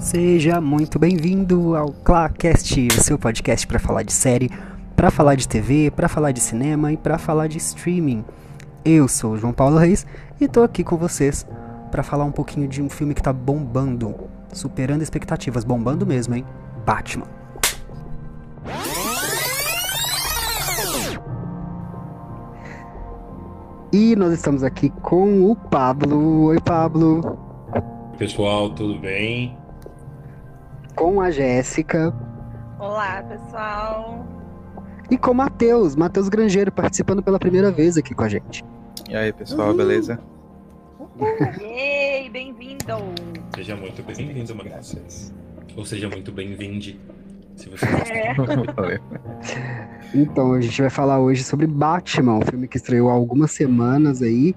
Seja muito bem-vindo ao Clacast, o seu podcast para falar de série, para falar de TV, para falar de cinema e para falar de streaming. Eu sou o João Paulo Reis e tô aqui com vocês para falar um pouquinho de um filme que tá bombando, superando expectativas, bombando mesmo, hein? Batman. E nós estamos aqui com o Pablo. Oi, Pablo. Pessoal, tudo bem? Com a Jéssica. Olá, pessoal. E com o Matheus, Matheus Grangeiro, participando pela primeira vez aqui com a gente. E aí, pessoal, beleza? Ei, bem-vindo. Seja muito bem-vindo, Matheus. Ou seja muito bem-vinde. Se você É. Valeu. Então, a gente vai falar hoje sobre Batman, um filme que estreou há algumas semanas aí.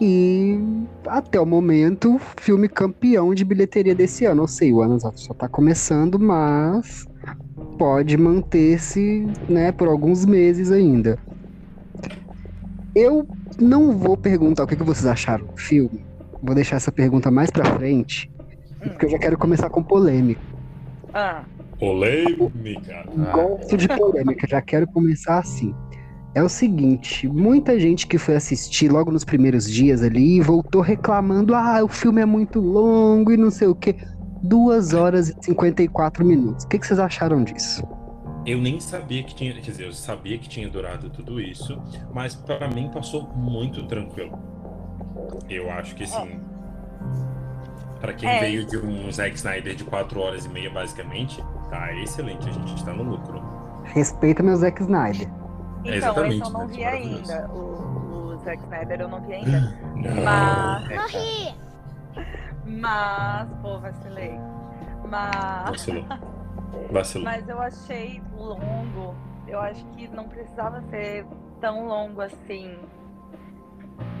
E até o momento, filme campeão de bilheteria desse ano. Eu sei, o ano só só tá começando, mas pode manter-se, né, por alguns meses ainda. Eu não vou perguntar o que que vocês acharam do filme. Vou deixar essa pergunta mais pra frente, porque eu já quero começar com polêmica. Ah, Polêmica. Gosto de polêmica, já quero começar assim. É o seguinte, muita gente que foi assistir logo nos primeiros dias ali voltou reclamando: ah, o filme é muito longo e não sei o quê. 2 horas e 54 minutos. O que, que vocês acharam disso? Eu nem sabia que tinha, quer dizer, eu sabia que tinha durado tudo isso, mas pra mim passou muito tranquilo. Eu acho que assim, Pra quem É. veio de um Zack Snyder de 4 horas e meia basicamente, tá excelente, a gente está no lucro. Respeita meu Zack Snyder. Então, exatamente, esse eu não né? vi Maravilhoso. ainda. O, o Zack Snyder eu não vi ainda. Não. Mas. Mas. Pô, vacilei. Mas. Vacilou. Vacilou. Mas eu achei longo. Eu acho que não precisava ser tão longo assim.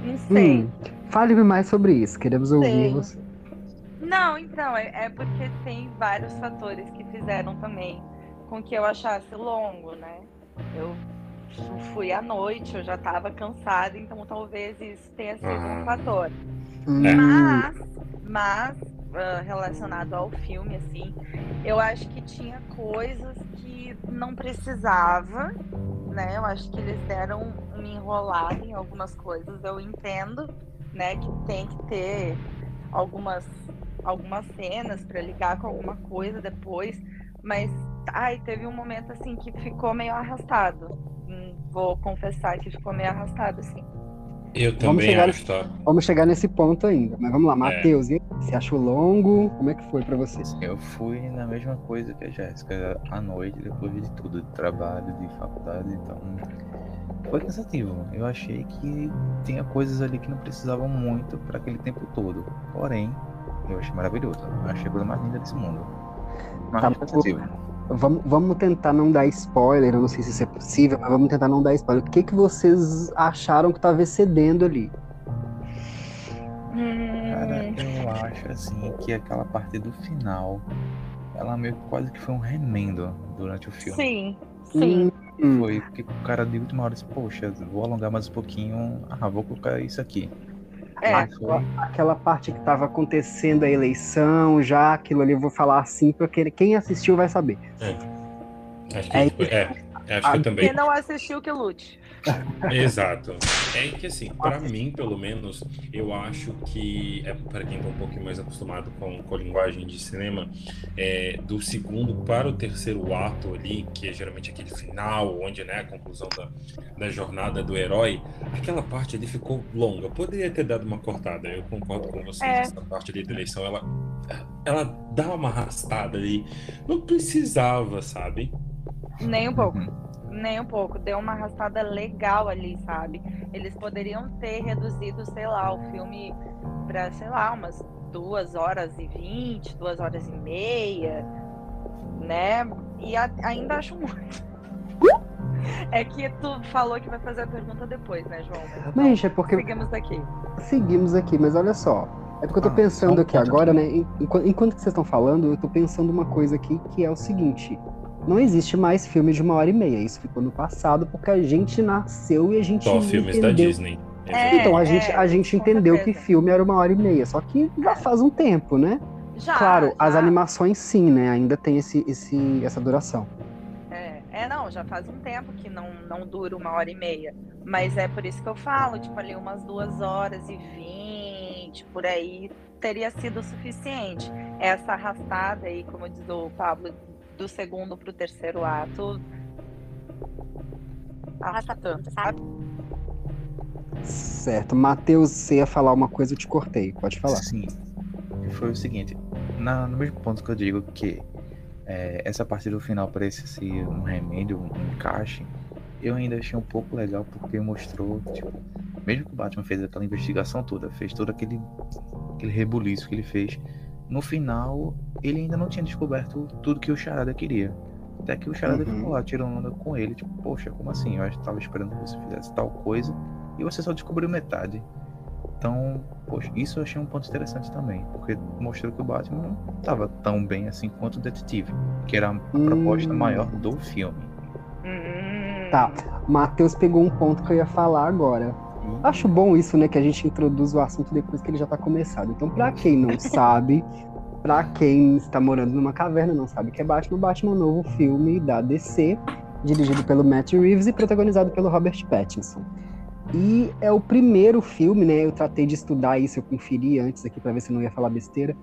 Não sei. Hum, Fale-me mais sobre isso, queremos ouvir você. Não, então, é, é porque tem vários fatores que fizeram também com que eu achasse longo, né? Eu fui à noite, eu já estava cansada, então talvez isso tenha sido Ah. um fator. Hum, É. Mas, mas ah, relacionado ao filme, assim, eu acho que tinha coisas que não precisava, né? Eu acho que eles deram uma enrolada em algumas coisas, eu entendo, né, que tem que ter algumas algumas cenas para ligar com alguma coisa depois, mas ai, teve um momento assim que ficou meio arrastado. Vou confessar que ficou meio arrastado assim. Eu Vamos também chegar- acho, tá? Vamos chegar nesse ponto ainda, mas vamos lá, É. Matheus, aí? você achou longo? Como é que foi pra você? Eu fui na mesma coisa que a Jéssica à noite, depois de tudo, de trabalho, de faculdade, então foi cansativo. Eu achei que tinha coisas ali que não precisavam muito para aquele tempo todo. Porém, eu achei maravilhoso. Eu achei a coisa mais linda desse mundo. Mas Tá, cansativo. Vamos, vamos tentar não dar spoiler, eu não sei se isso é possível, mas vamos tentar não dar spoiler. O que, que vocês acharam que tava excedendo ali? Cara, Hum, eu acho assim que aquela parte do final, ela meio que quase que foi um remendo durante o filme. sim, sim. Hum, Foi porque o cara de última hora disse, poxa, vou alongar mais um pouquinho. Ah, vou colocar isso aqui. É. Foi, aquela parte que tava acontecendo a eleição, já aquilo ali eu vou falar assim, porque quem assistiu vai saber. Acho que, É tipo, é, acho que eu também. Quem não assistiu, que lute. Exato. É que assim, pra mim, pelo menos, eu acho que, é para quem tá um pouquinho mais acostumado com, com a linguagem de cinema, é, do segundo para o terceiro ato ali, que é geralmente aquele final, onde né, a conclusão da, da jornada do herói, aquela parte ali ficou longa. Poderia ter dado uma cortada, eu concordo com vocês. É. Essa parte ali da eleição, ela, ela dá uma arrastada ali. Não precisava, sabe? Nem um pouco. Uhum. Nem um pouco. Deu uma arrastada legal ali, sabe? Eles poderiam ter reduzido, sei lá, o filme pra, sei lá, umas duas horas e vinte, duas horas e meia, né? E a- ainda acho muito. É que tu falou que vai fazer a pergunta depois, né, João? Mas, Mas, é porque Seguimos daqui. seguimos aqui, mas olha só. É porque eu tô Ah, pensando aqui agora, né? en- Enquanto, enquanto que vocês estão falando, eu tô pensando uma coisa aqui que é o seguinte. Não existe mais filme de uma hora e meia. Isso ficou no passado porque a gente nasceu e a gente Só filmes da entendeu. Disney. É, Então a gente, a gente entendeu que certeza. filme era uma hora e meia, só que já faz um tempo, né? Já, claro, já. as animações sim, né? Ainda tem esse, esse, essa duração. É, é, não, já faz um tempo que não, não dura uma hora e meia. Mas é por isso que eu falo, tipo, ali umas duas horas e vinte, por aí, teria sido o suficiente. Essa arrastada aí, como diz o Pablo, do segundo pro terceiro ato. Arrasta tanto, sabe? Certo. Matheus, você ia falar uma coisa, eu te cortei. Pode falar. Sim. Foi o seguinte, na- no mesmo ponto que eu digo que é, essa parte do final parece ser um remédio, um encaixe, eu ainda achei um pouco legal porque mostrou, tipo, mesmo que o Batman fez aquela investigação toda, fez todo aquele, aquele rebuliço que ele fez, no final ele ainda não tinha descoberto tudo que o Charada queria. Até que o Charada Uhum. ficou lá tirando onda com ele, tipo, poxa, como assim? Eu tava esperando que você fizesse tal coisa e você só descobriu metade. Então, poxa, isso eu achei um ponto interessante também, porque mostrou que o Batman não estava tão bem assim quanto o detetive, que era a Hum. proposta maior do filme. Hum, Tá. Matheus pegou um ponto que eu ia falar agora. Acho bom isso, né? Que a gente introduz o assunto depois que ele já tá começado. Então, pra quem não sabe, pra quem está morando numa caverna, não sabe que é Batman, Batman é um novo filme da DC, dirigido pelo Matt Reeves e protagonizado pelo Robert Pattinson. E é o primeiro filme, né? Eu tratei de estudar isso, eu conferi antes aqui pra ver se eu não ia falar besteira.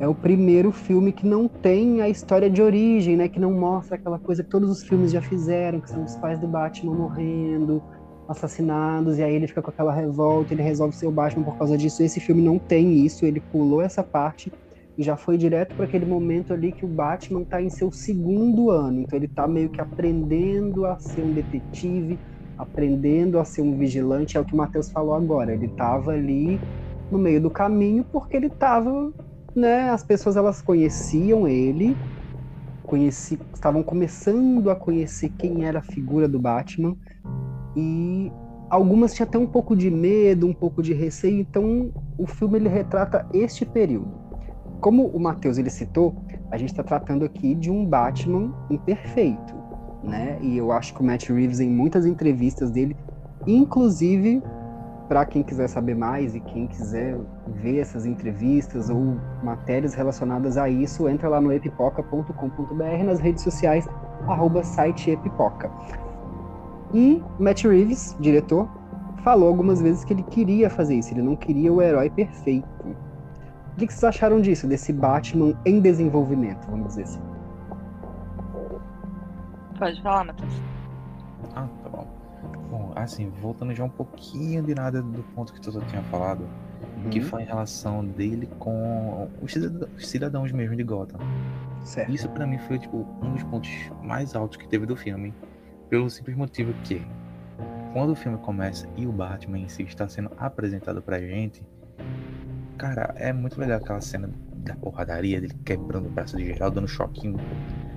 É o primeiro filme que não tem a história de origem, né? Que não mostra aquela coisa que todos os filmes já fizeram, que são os pais do Batman morrendo, assassinados, e aí ele fica com aquela revolta, ele resolve ser o Batman por causa disso. Esse filme não tem isso, ele pulou essa parte e já foi direto para aquele momento ali que o Batman tá em seu segundo ano. Então ele tá meio que aprendendo a ser um detetive, aprendendo a ser um vigilante, é o que o Matheus falou agora. Ele tava ali no meio do caminho porque ele tava, né, as pessoas elas conheciam ele, conheci, estavam começando a conhecer quem era a figura do Batman e algumas tinham até um pouco de medo, um pouco de receio, então o filme ele retrata este período. Como o Matheus ele citou, a gente está tratando aqui de um Batman imperfeito, né? E eu acho que o Matt Reeves em muitas entrevistas dele, inclusive para quem quiser saber mais e quem quiser ver essas entrevistas ou matérias relacionadas a isso, entra lá no epipoca.com.br nas redes sociais arroba site epipoca. E Matt Reeves, diretor, falou algumas vezes que ele queria fazer isso, ele não queria o herói perfeito. O que que vocês acharam disso, desse Batman em desenvolvimento, vamos dizer assim? Pode falar, Matheus. Ah, tá bom. Bom, assim, voltando já um pouquinho de nada do ponto que tu tinha falado, que Uhum, foi em relação dele com os cidadã- os cidadãos mesmo de Gotham. certo. Isso pra mim foi tipo um dos pontos mais altos que teve do filme, pelo simples motivo que quando o filme começa e o Batman em si está sendo apresentado pra gente, cara, é muito legal aquela cena da porradaria dele quebrando o braço de geral, dando choquinho.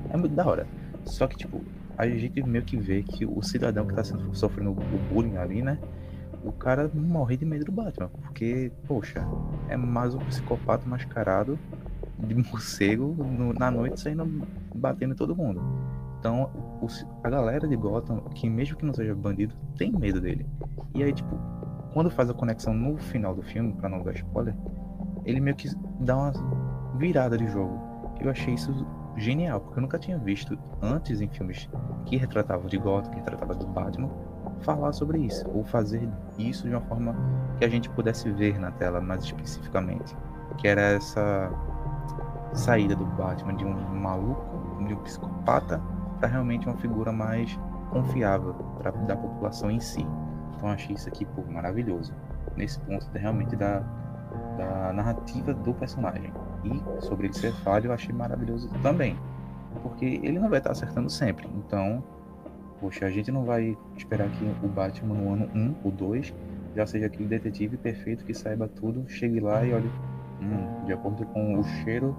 É muito da hora. Só que tipo, a gente meio que vê que o cidadão que tá sendo sofrendo o bullying ali, né? O cara morre de medo do Batman, porque, poxa, é mais um psicopata mascarado de morcego no- na noite saindo batendo todo mundo. Então, a galera de Gotham, que mesmo que não seja bandido, tem medo dele. E aí, tipo, quando faz a conexão no final do filme, pra não dar spoiler, ele meio que dá uma virada de jogo. Eu achei isso genial, porque eu nunca tinha visto antes em filmes que retratavam de Gotham, que retratavam do Batman, falar sobre isso, ou fazer isso de uma forma que a gente pudesse ver na tela mais especificamente. Que era essa saída do Batman de um maluco, de um psicopata, para realmente uma figura mais confiável pra, da população em si. Então achei isso aqui pô, maravilhoso. Nesse ponto de- realmente da, da narrativa do personagem. E sobre ele ser falho, eu achei maravilhoso também. Porque ele não vai estar acertando sempre. Então, poxa, a gente não vai esperar que o Batman no ano 1 ou 2 já seja aquele detetive perfeito que saiba tudo, chegue lá e olhe, hum, de acordo com o cheiro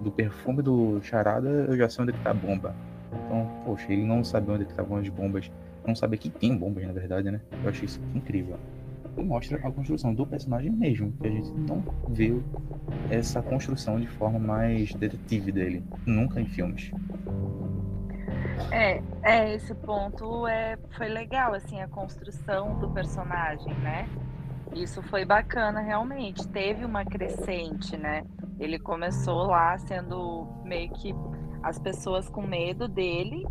do perfume do charada, eu já sei onde é que tá a bomba. Então, poxa, ele não sabe onde é estavam as bombas, não sabe que tem bombas, na verdade, né? Eu achei isso incrível. E mostra a construção do personagem mesmo, que a gente não viu essa construção de forma mais detetive dele, nunca em filmes. É, é, esse ponto é, foi legal, assim, a construção do personagem, né? Isso foi bacana, realmente. Teve uma crescente, né? Ele começou lá sendo meio que as pessoas com medo dele,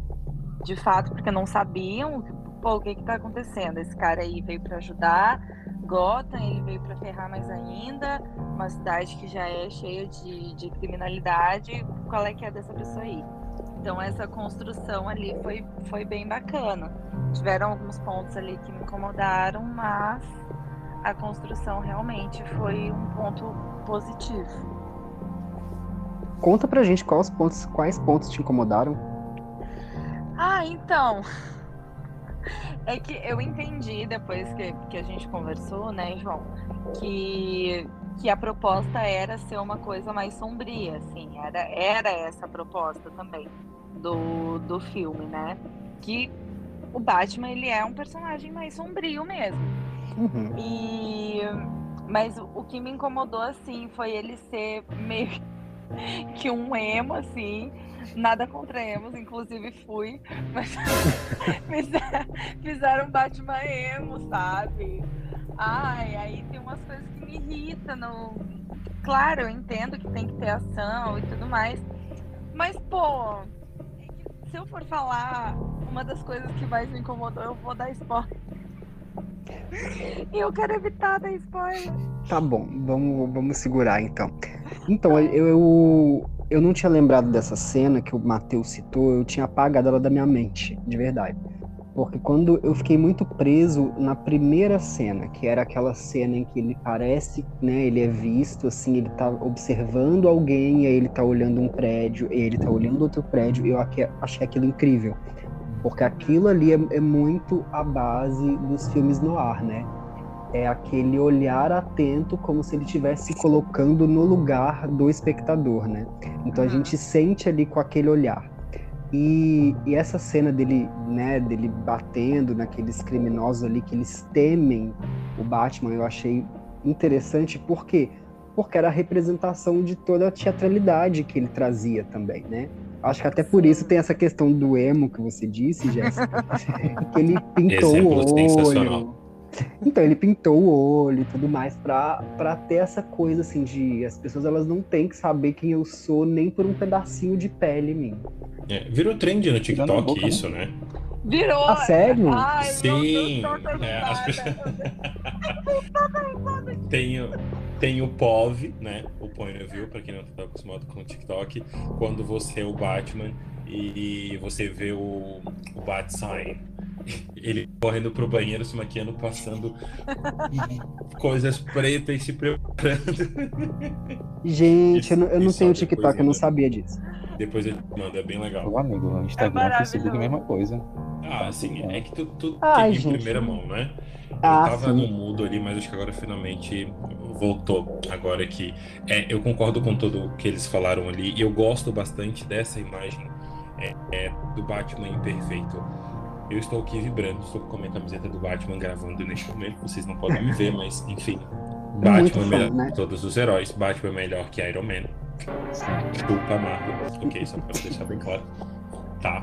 de fato, porque não sabiam pô, o que que tá acontecendo. Esse cara aí veio para ajudar, Gotham, ele veio para ferrar mais ainda, uma cidade que já é cheia de, de criminalidade, qual é que é dessa pessoa aí? Então essa construção ali foi, foi bem bacana. Tiveram alguns pontos ali que me incomodaram, mas a construção realmente foi um ponto positivo. Conta pra gente quais pontos, quais pontos te incomodaram. Ah, então. É que eu entendi depois que, que a gente conversou, né, João, que, que a proposta era ser uma coisa mais sombria, assim, era, era essa a proposta também do, do filme, né? Que o Batman, ele é um personagem mais sombrio mesmo. Uhum. E mas o que me incomodou assim foi ele ser meio que um emo assim, nada contra emos, inclusive fui, mas fizeram Batman emo, sabe? Ai, aí tem umas coisas que me irritam. No... Claro, eu entendo que tem que ter ação e tudo mais, mas pô, se eu for falar uma das coisas que mais me incomodou, eu vou dar spoiler. E eu quero evitar dar spoiler. Tá bom, vamos, vamos segurar então. Então, eu, eu, eu não tinha lembrado dessa cena que o Matheus citou, eu tinha apagado ela da minha mente, de verdade. Porque quando eu fiquei muito preso na primeira cena, que era aquela cena em que ele parece, né, ele é visto assim, ele tá observando alguém, e aí ele tá olhando um prédio, e ele tá olhando outro prédio, e eu achei aquilo incrível. Porque aquilo ali é, é muito a base dos filmes no ar, né? É aquele olhar atento como se ele estivesse colocando no lugar do espectador, né? Então a Uhum. gente sente ali com aquele olhar. E, e essa cena dele, né, dele batendo naqueles criminosos ali que eles temem o Batman, eu achei interessante, por quê? Porque era a representação de toda a teatralidade que ele trazia também, né? Acho que até por isso tem essa questão do emo que você disse, Jéssica, que ele pintou Exemplo o olho. Então, ele pintou o olho e tudo mais pra, pra ter essa coisa assim de as pessoas elas não têm que saber quem eu sou nem por um pedacinho de pele em mim. É, virou trend no TikTok boca, né? isso, né? Virou! Ah, sério? Ai, Sim, tô é, as agitada. Tem, o- tem o POV, né? O point of view, pra quem não tá acostumado com o TikTok, quando você é o Batman e você vê o, o Bat Sign. Ele correndo pro banheiro, se maquiando, passando coisas pretas e se preparando. Gente, eu não, eu não tenho depois TikTok, eu não sabia disso. Depois ele manda, é bem legal. Meu amigo, o Instagram, É Facebook, mesma coisa. Ah, sim, é que tu, tu Ai, tem em gente. primeira mão, né? Eu Ah, tava sim. no mudo ali, mas acho que agora finalmente voltou. Agora que. É, eu concordo com tudo que eles falaram ali, e eu gosto bastante dessa imagem é, é, do Batman imperfeito. Eu estou aqui vibrando, estou com a minha camiseta do Batman gravando neste momento, vocês não podem me ver, mas enfim. Muito Batman é fã, melhor né? que todos os heróis, Batman é melhor que Iron Man. Desculpa, Marvel. Ok, só para deixar bem claro. Tá.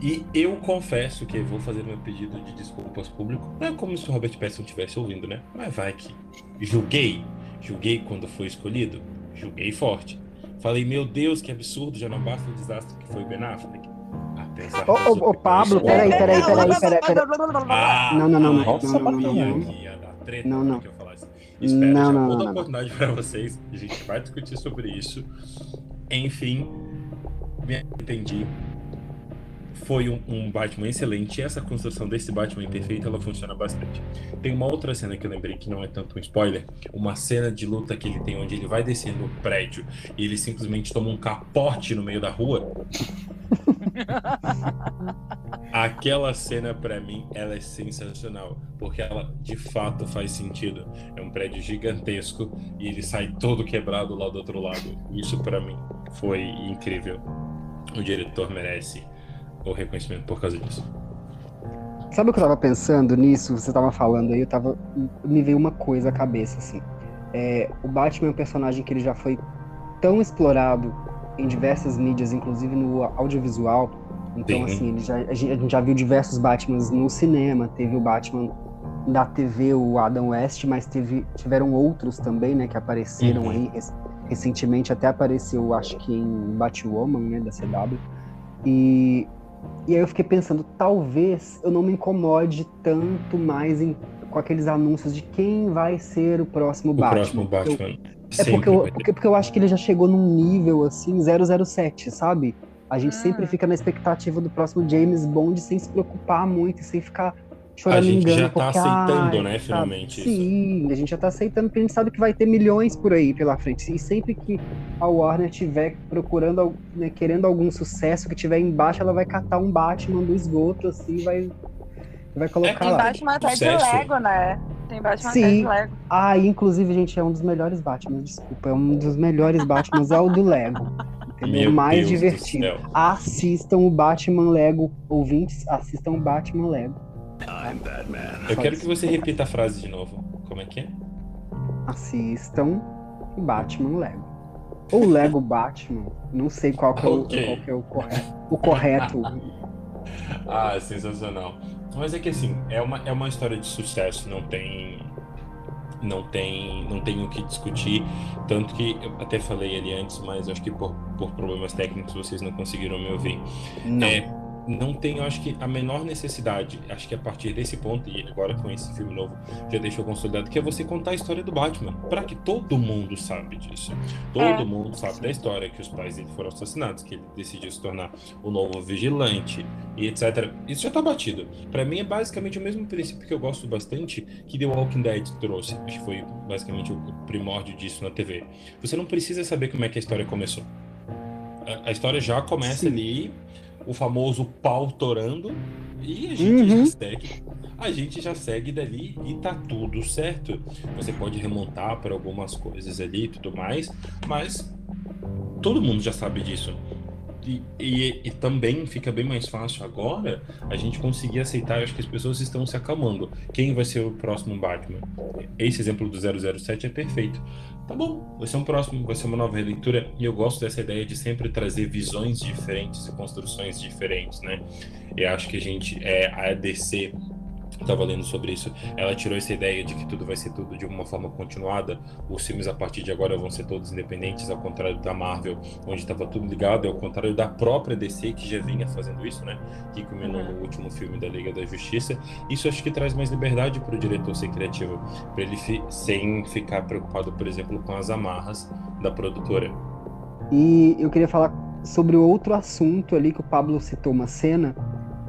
E eu confesso que vou fazer meu pedido de desculpas público. Não é como se o Robert Pattinson estivesse ouvindo, né? Mas vai que. Julguei. Julguei quando foi escolhido. Julguei forte. Falei, meu Deus, que absurdo, já não basta o desastre que foi o Ben Affleck. Ô, ô, ô, Pablo, peraí, peraí, peraí, peraí, peraí. Ah, Não, não, não, não, nossa, não, não, sabia não, não. Não, não. Espera, Não, já não, dar não. oportunidade para vocês. A gente vai discutir sobre isso. Enfim, me entendi. Foi um, um Batman excelente. E essa construção desse Batman perfeito, ela funciona bastante. Tem uma outra cena que eu lembrei que não é tanto um spoiler. Uma cena de luta que ele tem onde ele vai descendo o prédio e ele simplesmente toma um capote no meio da rua. Aquela cena pra mim, ela é sensacional, porque ela de fato faz sentido. É um prédio gigantesco e ele sai todo quebrado lá do outro lado. Isso pra mim foi incrível. O diretor merece o reconhecimento por causa disso. Sabe o que eu tava pensando nisso? Você tava falando aí, eu tava. Me veio uma coisa à cabeça, assim. É, o Batman é um personagem que ele já foi tão explorado em diversas mídias, inclusive no audiovisual. Então, Sim. assim, ele já, a gente já viu diversos Batmans no cinema, teve o Batman da TV, o Adam West, mas teve, tiveram outros também, né, que apareceram Uhum. aí res- recentemente até apareceu, acho que em Batwoman, né, da CW. E, e aí eu fiquei pensando, talvez eu não me incomode tanto mais em, com aqueles anúncios de quem vai ser o próximo O Batman. próximo Batman. É sempre porque eu, porque, porque eu acho que ele já chegou num nível assim, 007, sabe? A gente Ah. sempre fica na expectativa do próximo James Bond sem se preocupar muito e sem ficar A gente engano. já tá porque, aceitando, ai, né, finalmente, isso. Sim, a gente já tá aceitando porque a gente sabe que vai ter milhões por aí pela frente. E sempre que a Warner tiver procurando, né, querendo algum sucesso que tiver embaixo, ela vai catar um Batman do esgoto assim vai, vai colocar Tem lá. Batman até de Sucesso. Lego, né? Tem Batman até Sim. de Lego. Ah, inclusive, gente, é um dos melhores Batman, desculpa. É um dos melhores Batmans, é o do Lego. Meu o mais Deus do divertido. Assistam o Batman Lego, ouvintes, assistam o Batman Lego. Eu quero que você repita a frase de novo. Como é que é? Assistam o Batman Lego. Ou Lego Batman, não sei qual que é, o- que é o correto. O correto. Ah, sensacional. Mas é que assim, é uma, é uma história de sucesso, não tem. Não tem, não tem o que discutir. Tanto que eu até falei ali antes, mas acho que por, por problemas técnicos vocês não conseguiram me ouvir. Não. É, não tem, eu acho que a menor necessidade, acho que a partir desse ponto, e agora com esse filme novo, já deixou consolidado, que é você contar a história do Batman, para que todo mundo sabe disso. Todo É. mundo sabe da história, que os pais dele foram assassinados, que ele decidiu se tornar o novo vigilante, e etc. Isso já tá batido. Para mim é basicamente o mesmo princípio que eu gosto bastante, que The Walking Dead trouxe. Acho que foi basicamente o primórdio disso na TV. Você não precisa saber como é que a história começou. A, a história já começa Sim. ali, o famoso pau torando, e a gente Uhum. já segue. A gente já segue dali e tá tudo certo. Você pode remontar para algumas coisas ali e tudo mais, mas todo mundo já sabe disso. E, e- e também fica bem mais fácil agora a gente conseguir aceitar. Eu acho que as pessoas estão se acalmando. Quem vai ser o próximo Batman? Esse exemplo do 007 é perfeito. Tá bom, vai ser um próximo, vai ser uma nova releitura. E eu gosto dessa ideia de sempre trazer visões diferentes e construções diferentes, né? Eu acho que a gente, é, a DC, eu tava lendo sobre isso, ela tirou essa ideia de que tudo vai ser tudo de uma forma continuada. Os filmes a partir de agora vão ser todos independentes, ao contrário da Marvel, onde estava tudo ligado, e ao contrário da própria DC, que já vinha fazendo isso, né? Que culminou no último filme da Liga da Justiça. Isso acho que traz mais liberdade para o diretor ser criativo, para ele fi- sem ficar preocupado, por exemplo, com as amarras da produtora. E eu queria falar sobre outro assunto ali que o Pablo citou uma cena,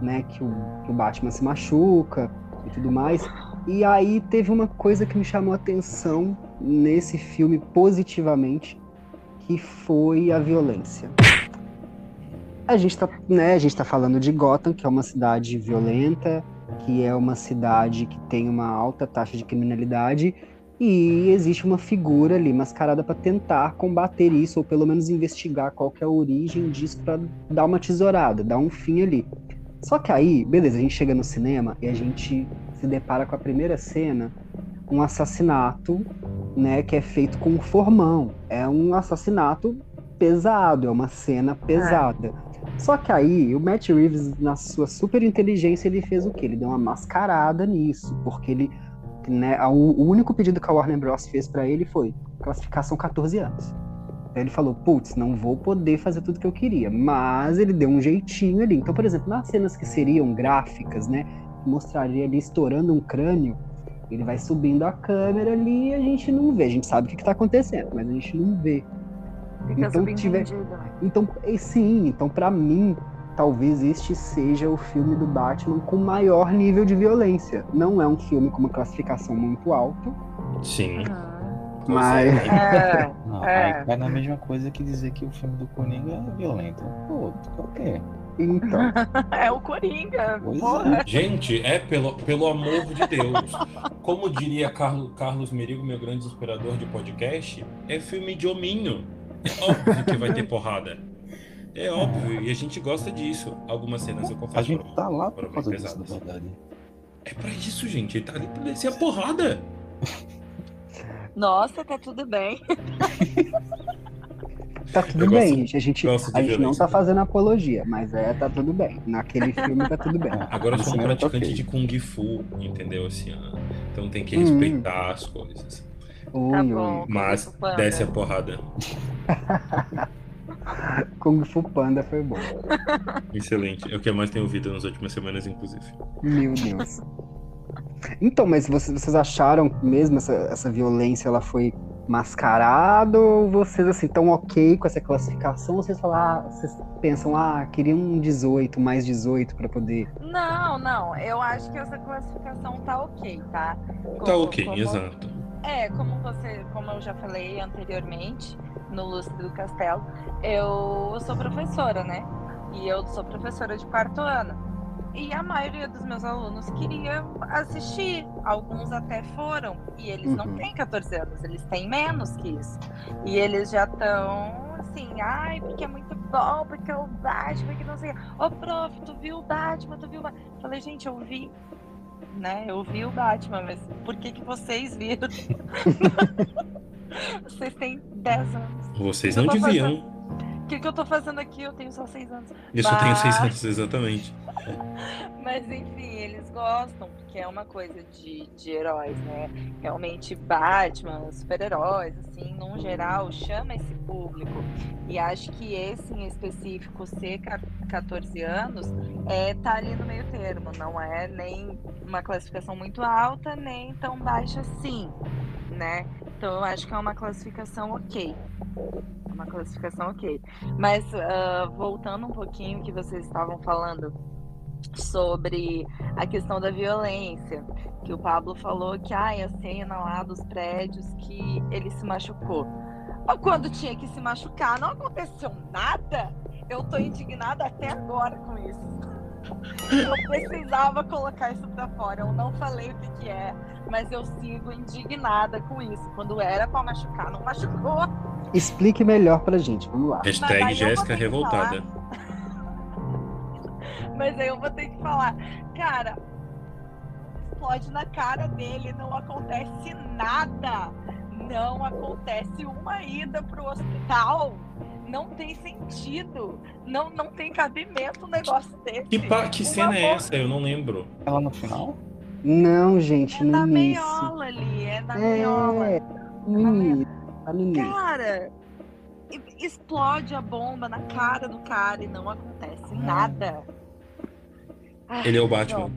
né, que o, que o Batman se machuca e tudo mais. E aí teve uma coisa que me chamou a atenção nesse filme positivamente, que foi a violência. A gente tá, né, a gente tá falando de Gotham, que é uma cidade violenta, que é uma cidade que tem uma alta taxa de criminalidade, e existe uma figura ali mascarada para tentar combater isso, ou pelo menos investigar qual é a origem disso para dar uma tesourada, dar um fim ali. Só que aí, beleza, a gente chega no cinema e a gente se depara com a primeira cena, um assassinato, né, que é feito com um formão. É um assassinato pesado, é uma cena pesada. Só que aí, o Matt Reeves, na sua super inteligência, ele fez o quê? Ele deu uma mascarada nisso, porque ele né, o único pedido que a Warner Bros. fez pra ele foi classificação 14 anos. Aí ele falou, putz, não vou poder fazer tudo que eu queria. Mas ele deu um jeitinho ali. Então, por exemplo, nas cenas que seriam gráficas, né? que Mostraria ali estourando um crânio. Ele vai subindo a câmera ali e a gente não vê. A gente sabe o que, que tá acontecendo, mas a gente não vê. Fica Então, tiver-? Então, sim, então pra mim, talvez este seja o filme do Batman com maior nível de violência. Não é um filme com uma classificação muito alta, Sim. Uhum. Mas É, Não, É. aí cai na mesma coisa que dizer que o filme do Coringa é violento. Pô, tu quer o quê? então, é o Coringa. É. Gente, é pelo, pelo amor de Deus. Como diria Carlos, Carlos Merigo, meu grande inspirador de podcast, é filme de hominho. É óbvio que vai ter porrada. É óbvio, e a gente gosta disso. Algumas cenas eu confesso. A gente foram- tá lá por bem causa disso, na verdade. É pra isso, gente. Ele tá ali pra descer a porrada. Nossa, tá tudo bem. tá tudo Eu bem, gosto- gente. A gente, a gente não tá fazendo apologia, mas é, tá tudo bem. Naquele filme tá tudo bem. Agora eu sou um é praticante de Kung Fu, entendeu? Assim. Então tem que Hum. respeitar as coisas. Ui, Tá bom. Mas Panda. desce a porrada. Kung Fu Panda foi bom. Excelente. É o que eu mais tenho ouvido nas últimas semanas, inclusive. Meu Deus. Então, mas vocês, acharam mesmo essa, essa violência ela foi mascarada ou vocês assim estão ok com essa classificação? Ou vocês falam, ah, vocês pensam, ah, queria um 18, mais 18 para poder. Não, não. Eu acho que essa classificação tá ok, tá? Tá Como- ok, como- exato. É, como você, como eu já falei anteriormente no Lustre do Castelo, eu sou professora, né? E eu sou professora de quarto ano. E a maioria dos meus alunos queria assistir. Alguns até foram. E eles não Uhum. têm 14 anos, eles têm menos que isso. E eles já estão assim, ai, porque é muito bom, porque é o Batman, que não sei. Ô, prof, tu viu o Batman, tu viu o Batman? Falei, gente, eu vi. Né? Eu vi o Batman, mas por que, que vocês viram? vocês têm 10 anos. Vocês não deviam. O que, que eu tô fazendo aqui? Eu tenho só 6 anos. Eu só tenho Mas- seis anos, exatamente. Mas enfim, eles gostam, porque é uma coisa de, de heróis, né? Realmente Batman, super-heróis, assim, num geral, chama esse público. E acho que esse em específico, ser ca- 14 anos, é, tá ali no meio termo. Não é nem uma classificação muito alta, nem tão baixa assim, né? Então eu acho que é uma classificação ok. É uma classificação ok. Mas ah, voltando um pouquinho que vocês estavam falando sobre a questão da violência, que o Pablo falou que ai, a cena lá dos prédios que ele se machucou. Mas quando tinha que se machucar, não aconteceu nada. Eu tô indignada até agora com isso. Eu precisava colocar isso pra fora. Eu não falei o que, que é, mas eu sigo indignada com isso. Quando era pra machucar, não machucou. Explique melhor pra gente, vamos lá. Hashtag Jéssica revoltada. Mas aí eu vou ter que falar, cara, explode na cara dele, não acontece nada. Não acontece uma ida pro hospital. Não tem sentido. Não, não tem cabimento um negócio desse. Que, pa- que Uma cena é essa? Eu não lembro. Ela no final? Não, gente, É no início. meiola ali, é meiola. É, no início. Tá no início. Cara, explode a bomba na cara do cara e não acontece nada. Ai, Ele é o Batman.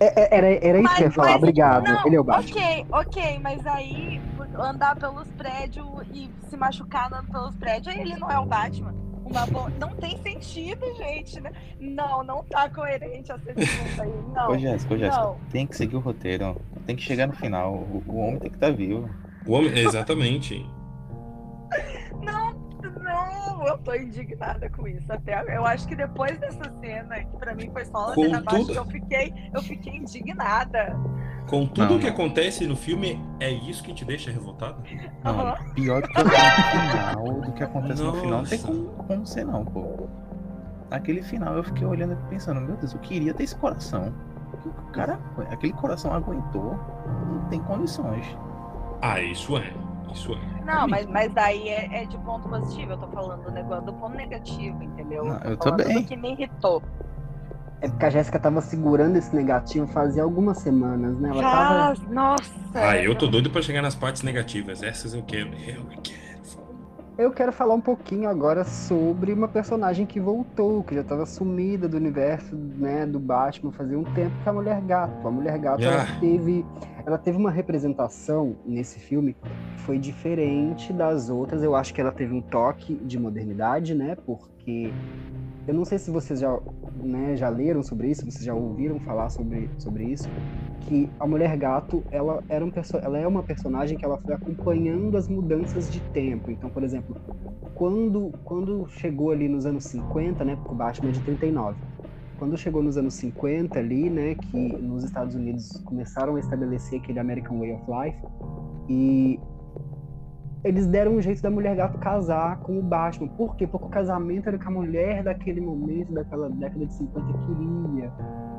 É, é, era, era isso que eu ia falar. mas- Obrigado. não, Ele é o Batman. Ok, ok, mas aí andar pelos prédios e se machucar andando pelos prédios, aí ele não é o Batman. Uma bo... Não tem sentido, gente. né? Não, não tá coerente essa pergunta aí. Não. Ô Jéssica, ô Jéssica, tem que seguir o roteiro. Tem que chegar no final. O, o homem tem que estar vivo. O homem, exatamente. Não, não, eu tô indignada com isso. Até eu acho que depois dessa cena, que pra mim foi só ladeira abaixo, Contudo- que eu fiquei, eu fiquei indignada. Com tudo Não, o que acontece no filme, é isso que te deixa revoltado? Não, Aham. pior do que o final, do que acontece no final, não tem Nossa. como, como ser não, pô. Aquele final eu fiquei olhando e pensando, meu Deus, eu queria ter esse coração. Cara, aquele coração aguentou, não tem condições. Ah, isso é. Isso é. Não, mas, mas daí é, é de ponto positivo. Eu tô falando do negócio do ponto negativo, entendeu? Não, eu falando também. que me irritou. É porque a Jéssica tava segurando esse negativo fazia algumas semanas, né? Ela tava. Ah, nossa! Ah, eu tô doido pra chegar nas partes negativas. Essas eu quero. Eu quero. Eu quero falar um pouquinho agora sobre uma personagem que voltou, que já estava sumida do universo, né, do Batman fazia um tempo, que é a Mulher Gato. A Mulher Gato ela Ah. teve, ela teve uma representação nesse filme que foi diferente das outras. Eu acho que ela teve um toque de modernidade, né? Porque eu não sei se vocês já, né, já leram sobre isso, vocês já ouviram falar sobre, sobre isso, que a Mulher Gato, ela, era um ela é uma personagem que ela foi acompanhando as mudanças de tempo. Então, por exemplo, quando, quando chegou ali nos anos 50, né, porque o Batman é de 39, quando chegou nos anos 50 ali, né, que nos Estados Unidos começaram a estabelecer aquele American Way of Life, e eles deram um jeito da mulher gato casar com o Batman. Por quê? Porque o casamento era o que a mulher daquele momento, daquela década de 50 queria.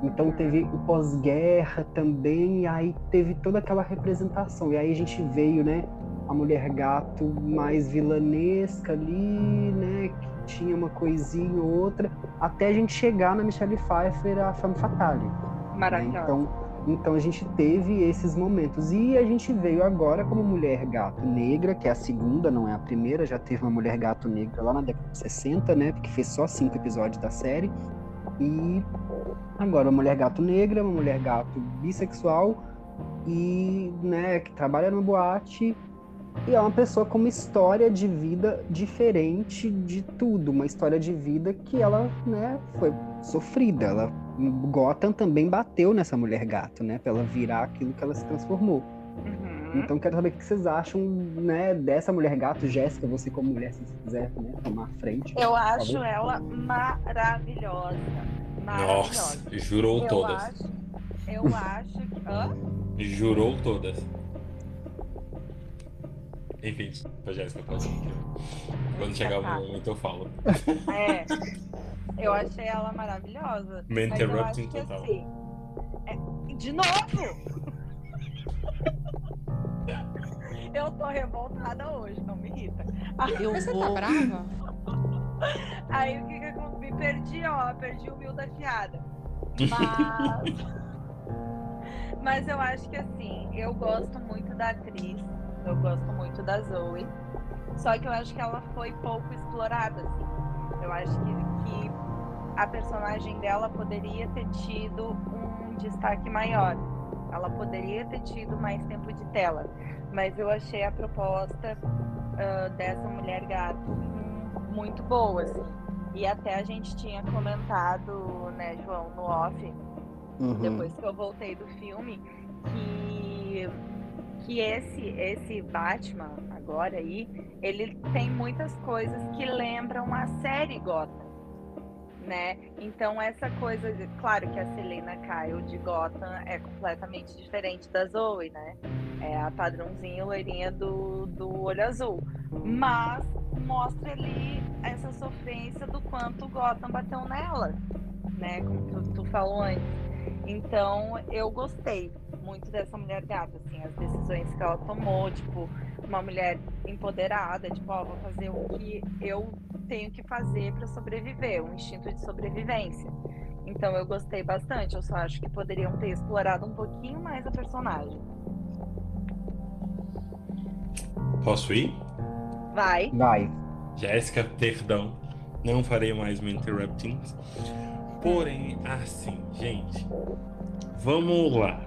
Então teve o pós-guerra também, aí teve toda aquela representação. E aí a gente veio, né, a mulher gato mais vilanesca ali, né, que tinha uma coisinha ou outra, até a gente chegar na Michelle Pfeiffer, a Femme Fatale. né? Maravilhosa. Então, Então a gente teve esses momentos. E a gente veio agora como Mulher Gato Negra, que é a segunda, não é a primeira. Já teve uma Mulher Gato Negra lá na década de 60, né? Porque fez só cinco episódios da série. E agora uma Mulher Gato Negra, uma Mulher Gato bissexual e, né, que trabalha no boate e é uma pessoa com uma história de vida diferente de tudo, uma história de vida que ela, né, foi sofrida. Ela Gotham também bateu nessa mulher gato, né, para ela virar aquilo que ela se transformou. Uhum. Então quero saber o que vocês acham, né, dessa mulher gato, Jéssica, você como mulher, se você quiser, né, tomar a frente. Eu acho favor. ela maravilhosa. Maravilhosa. Nossa, jurou eu todas. Acho, eu acho que. Hã? Jurou todas. Enfim, desculpa, Jéssica, pode. Quando chegar o Tá. momento eu falo. É. Eu achei ela maravilhosa. Me eu interrupting total. assim. é- de novo! Eu tô revoltada hoje, não me irrita. Eu Mas você tá vou. brava? Aí o que que eu me perdi, ó, perdi o mil da piada. Mas. Mas eu acho que assim, eu gosto muito da atriz, eu gosto muito da Zoe. Só que eu acho que ela foi pouco explorada, assim. Eu acho que, que a personagem dela poderia ter tido um destaque maior. Ela poderia ter tido mais tempo de tela. Mas eu achei a proposta ah, dessa mulher gato muito boa, assim. E até a gente tinha comentado, né, João, no off, Uhum. depois que eu voltei do filme, que, que esse, esse Batman, agora aí, ele tem muitas coisas que lembram a série Gotham. Né? Então essa coisa, de- claro que a Selena Kyle de Gotham é completamente diferente da Zoe, né? É a padrãozinha loirinha do, do olho azul. Mas mostra ali essa sofrência do quanto Gotham bateu nela, né? Como tu, tu falou antes. Então, eu gostei muito dessa mulher gata, assim, as decisões que ela tomou, tipo, uma mulher empoderada, tipo, ó, vou fazer o que eu tenho que fazer para sobreviver, um instinto de sobrevivência. Então, eu gostei bastante, eu só acho que poderiam ter explorado um pouquinho mais a personagem. Posso ir? Vai. Vai. Jéssica, perdão. Não farei mais me interrupting. Porém, assim, gente, vamos lá.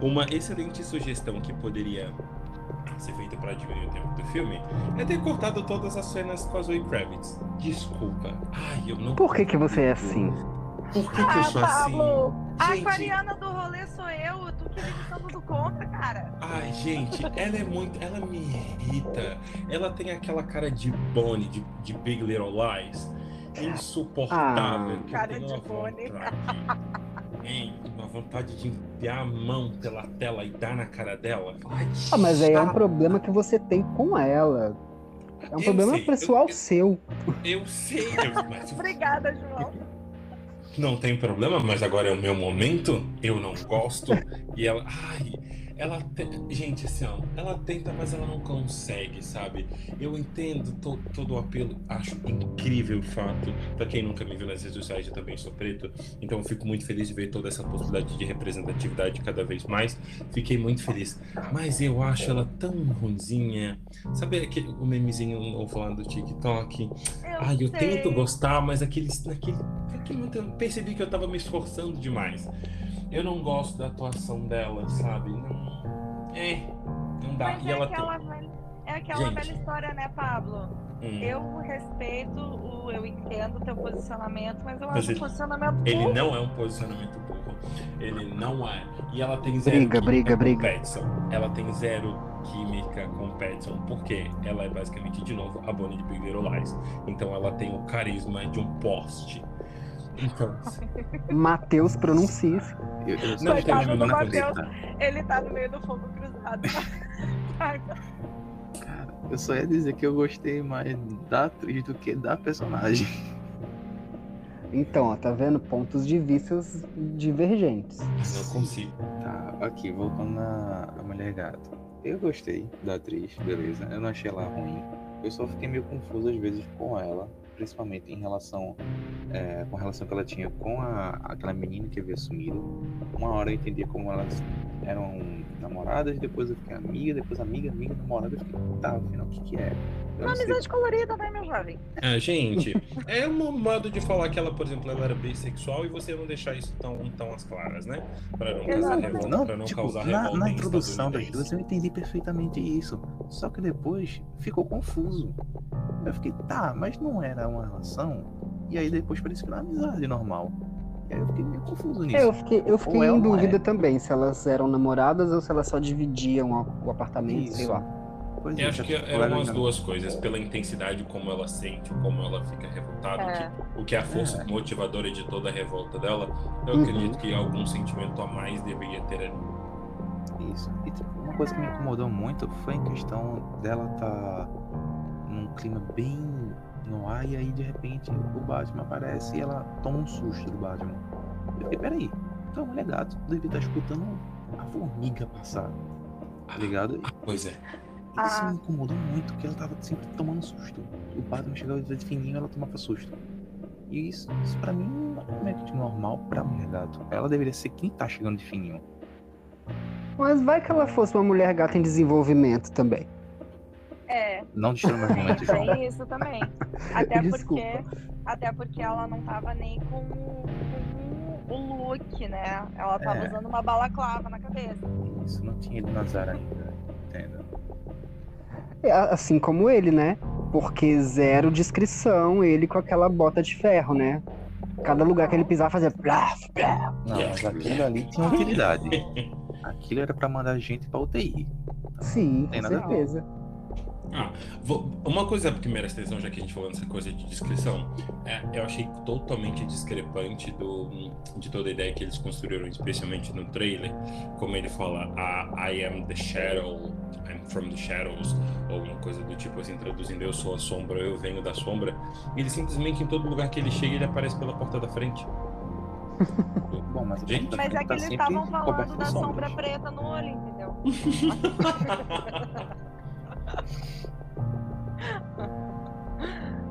Uma excelente sugestão que poderia ser feita para diminuir o tempo do filme é ter cortado todas as cenas com a Zoe Kravitz. Desculpa. Ai, eu não. Por que que você é assim? Por que, que eu sou assim? Pablo! A Gente. aquariana do rolê sou eu, tu que vive sendo do contra, cara. Ai, gente, ela é muito. Ela me irrita. Ela tem aquela cara de Bonnie, de, de Big Little Lies. Insuportável. Ah. que eu Cara de Bonnie. Hein, vontade de enfiar a mão pela tela e dar na cara dela. Ai, Ah, mas aí é um problema que você tem com ela. É um Eu problema sei, pessoal eu- eu- seu. Eu sei, mas Obrigada, João. não tem problema, mas agora é o meu momento. Eu não gosto. E ela. Ai, ela. te- Gente, assim, ó, ela tenta, mas ela não consegue, sabe? Eu entendo to- todo o apelo. Acho incrível o fato. Pra quem nunca me viu nas redes sociais, eu também sou preto. Então eu fico muito feliz de ver toda essa possibilidade de representatividade cada vez mais. Fiquei muito feliz. Mas eu acho ela tão ruimzinha. Sabe aquele, o memezinho novo lá do TikTok? Eu Ai, eu sei. tento gostar, mas aquele, naquele, naquele momento eu percebi que eu tava me esforçando demais. Eu não gosto da atuação dela, sabe? Não. É, não dá. Mas e é ela aquela, velha, é aquela Gente. velha história, né, Pablo? tem. Hum. Eu respeito, o, eu entendo o teu posicionamento, mas eu Mas acho ele- um posicionamento Ele burro. não é um posicionamento burro. Ele não é. E ela tem zero Briga, química briga, com briga. o Petson. Ela tem zero química com o Petson, porque ela é basicamente, de novo, a Bonnie de Big Little Lies. Então ela tem o carisma de um poste. Então, Matheus pronuncie-se. Eu, Não, Coitado uma Matheus. coisa, Ele tá no meio do fogo cruzado. cara. Eu só ia dizer que eu gostei mais da atriz do que da personagem. Então, ó, tá vendo? Pontos de vistas divergentes. não consigo. Tá, aqui, voltando na a Mulher Gato. Eu gostei da atriz, beleza. Eu não achei ela ruim. Eu só fiquei meio confuso às vezes com ela. Principalmente em relação é, com a relação que ela tinha com a, aquela menina que havia sumido. Uma hora eu entendia como elas eram namoradas, depois eu fiquei amiga, depois amiga, amiga, namorada, eu fiquei, tá, afinal, o que que é? Eu Uma amizade colorida, né, meu jovem? Ah, gente, é um modo de falar que ela, por exemplo, ela era bissexual e você não deixar isso tão, tão às claras, né? Pra não causar revolta, Não, pra não tipo, causar na, revolta na em introdução das duas eu entendi perfeitamente isso. Só que depois ficou confuso. Eu fiquei, tá, mas não era uma relação? E aí depois parecia que era uma amizade normal. Eu fiquei meio confuso nisso. É, eu fiquei, eu fiquei é em não dúvida é. também se elas eram namoradas ou se elas só dividiam a- o apartamento, sei Isso. lá. Pois Eu é, acho que eram as duas coisas, pela intensidade como ela sente, como ela fica revoltada, o É. que- o que é a força É. motivadora de toda a revolta dela. Eu Uhum. acredito que algum sentimento a mais deveria ter ali. Isso. E tipo, uma coisa que me incomodou muito foi em questão dela tá num clima bem no ar e aí de repente o Batman aparece e ela toma um susto do Batman. Eu fiquei, peraí, então mulher gato devia estar escutando a formiga passar. Tá ligado? Ah, pois é. Isso Ah. me incomodou muito, porque ela tava sempre tomando susto. O Batman chegava de fininho e ela tomava susto. E isso, isso pra mim não é de normal pra mulher gato. Ela deveria ser quem tá chegando de fininho. Mas vai que ela fosse uma mulher gata em desenvolvimento também. É, Não destruindo meu argumento, João. tem isso também. Até Desculpa. porque, até porque ela não tava nem com, com o look, né? Ela tava É. usando uma balaclava na cabeça. Isso, não tinha ido Nazar ainda. Entenda. É, assim como ele, né? Porque zero descrição, ele com aquela bota de ferro, né? Cada lugar que ele pisava fazia. Blá, blá. Não, mas aquilo ali tinha utilidade. Aquilo era pra mandar gente pra UTI. Sim, com certeza. Ah, vou- uma coisa que merece atenção, já que a gente falou nessa coisa de descrição, é, eu achei totalmente discrepante do, de toda a ideia que eles construíram, especialmente no trailer, como ele fala, ah, I am the shadow, I'm from the shadows, ou uma coisa do tipo assim, traduzindo, eu sou a sombra, eu venho da sombra. Ele simplesmente, em todo lugar que ele chega, ele aparece pela porta da frente. Bom, mas, Gente. Mas é que tá eles estavam falando da sombra preta no olho, entendeu?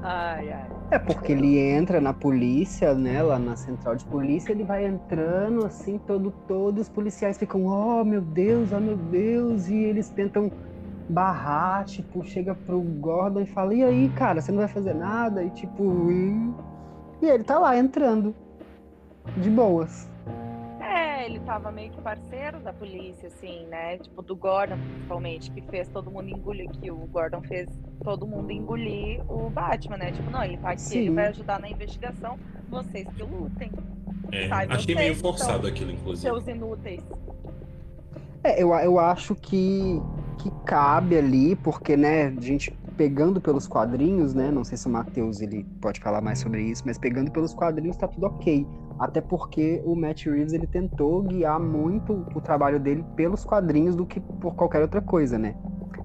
Ai, ai. É porque ele entra na polícia, né? Lá na central de polícia, ele vai entrando assim, todo, todos os policiais ficam, oh meu Deus, oh meu Deus, e eles tentam barrar, tipo, chega pro Gordon e fala, e aí, cara, você não vai fazer nada? E tipo, e, e ele tá lá entrando. De boas. É, ele tava meio que parceiro da polícia, assim, né? Tipo, do Gordon, principalmente, que fez todo mundo engolir, que o Gordon fez todo mundo engolir o Batman, né? Tipo, não, ele tá aqui, ele Sim. vai ajudar na investigação, vocês que lutem, É, Sai achei vocês, meio então. forçado aquilo, inclusive. seus inúteis. É, eu, eu acho que, que cabe ali, porque, né, a gente pegando pelos quadrinhos, né, não sei se o Matheus ele pode falar mais sobre isso, mas pegando pelos quadrinhos tá tudo ok. Até porque o Matt Reeves ele tentou guiar muito o trabalho dele pelos quadrinhos do que por qualquer outra coisa, né?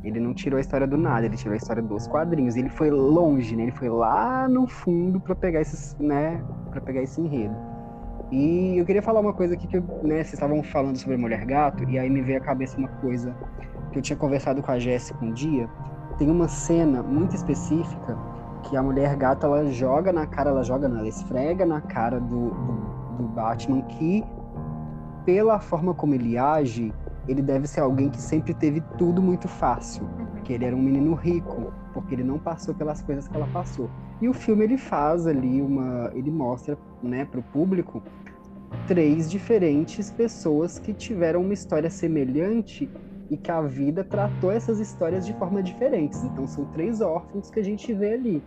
Ele não tirou a história do nada, ele tirou a história dos quadrinhos. Ele foi longe, né? Ele foi lá no fundo para pegar esses, né, para pegar esse enredo. E eu queria falar uma coisa aqui que, né, vocês estavam falando sobre Mulher Gato, e aí me veio à cabeça uma coisa que eu tinha conversado com a Jéssica um dia. Tem uma cena muito específica que a Mulher Gato, ela joga na cara, ela joga, não, ela esfrega na cara do, do, do Batman que, pela forma como ele age, ele deve ser alguém que sempre teve tudo muito fácil que ele era um menino rico, porque ele não passou pelas coisas que ela passou. E o filme ele faz ali uma, ele mostra, né, para o público três diferentes pessoas que tiveram uma história semelhante e que a vida tratou essas histórias de forma diferentes. Então são três órfãos que a gente vê ali,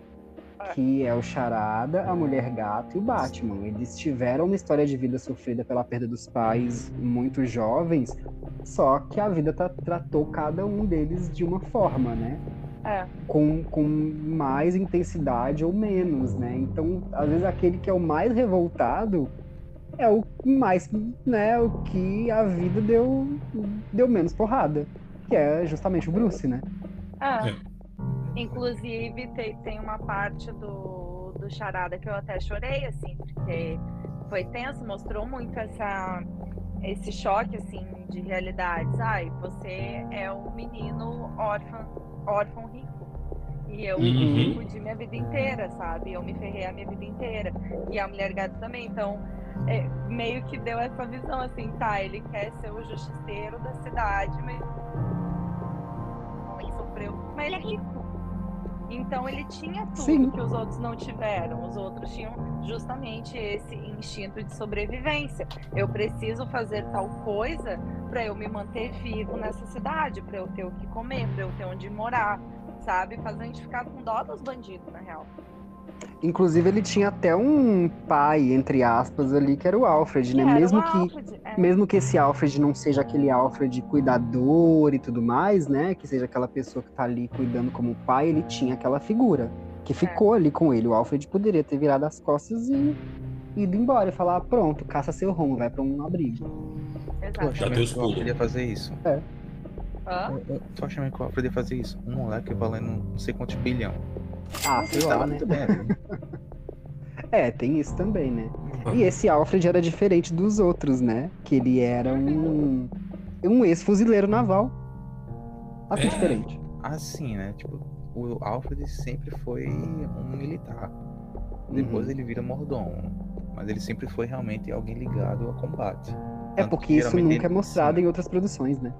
que é o Charada, a Mulher Gato e o Batman. Eles tiveram uma história de vida sofrida pela perda dos pais muito jovens, só que a vida tra- tratou cada um deles de uma forma, né? É. Com, com mais intensidade ou menos, né? Então, às vezes, aquele que é o mais revoltado é o mais, né? O que a vida deu, deu menos porrada, que é justamente o Bruce, né? É. Inclusive, tem, tem uma parte do, do Charada que eu até chorei, assim, porque foi tenso, mostrou muito essa, esse choque, assim, de realidades. Ai, você é um menino órfão, órfão rico. E eu Uhum. fudi minha vida inteira, sabe? Eu me ferrei a minha vida inteira. E a mulher gato também. Então, é, meio que deu essa visão assim, tá? Ele quer ser o justiceiro da cidade, mas sofreu. Mas ele é rico. Então ele tinha tudo Sim. que os outros não tiveram. Os outros tinham justamente esse instinto de sobrevivência. Eu preciso fazer tal coisa para eu me manter vivo nessa cidade, para eu ter o que comer, para eu ter onde morar, sabe? Faz a gente ficar com dó dos bandidos, na real. Inclusive, ele tinha até um pai, entre aspas, ali, que era o Alfred, né? Que era Mesmo que, Alfred, é. mesmo que esse Alfred não seja aquele Alfred cuidador e tudo mais, né? Que seja aquela pessoa que tá ali cuidando como pai, ele tinha aquela figura que ficou ali com ele. O Alfred poderia ter virado as costas e ido embora e falar: "Ah, pronto, caça seu rumo, vai pra um abrigo. Exato. Já deu os que o Alfred pulos. ia fazer isso? Um- Tu acha mesmo que o Alfred ia fazer isso? Um moleque valendo não sei quantos bilhão. Ah, sei lá, né? É, tem isso também, né? E esse Alfred era diferente dos outros, né? Que ele era um, um ex-fuzileiro naval. Que É. diferente. Assim, né? Tipo, o Alfred sempre foi um militar. Depois Uhum. ele vira mordomo. Mas ele sempre foi realmente alguém ligado ao combate. É Tanto porque que isso nunca é ele- mostrado sim, em outras produções, né?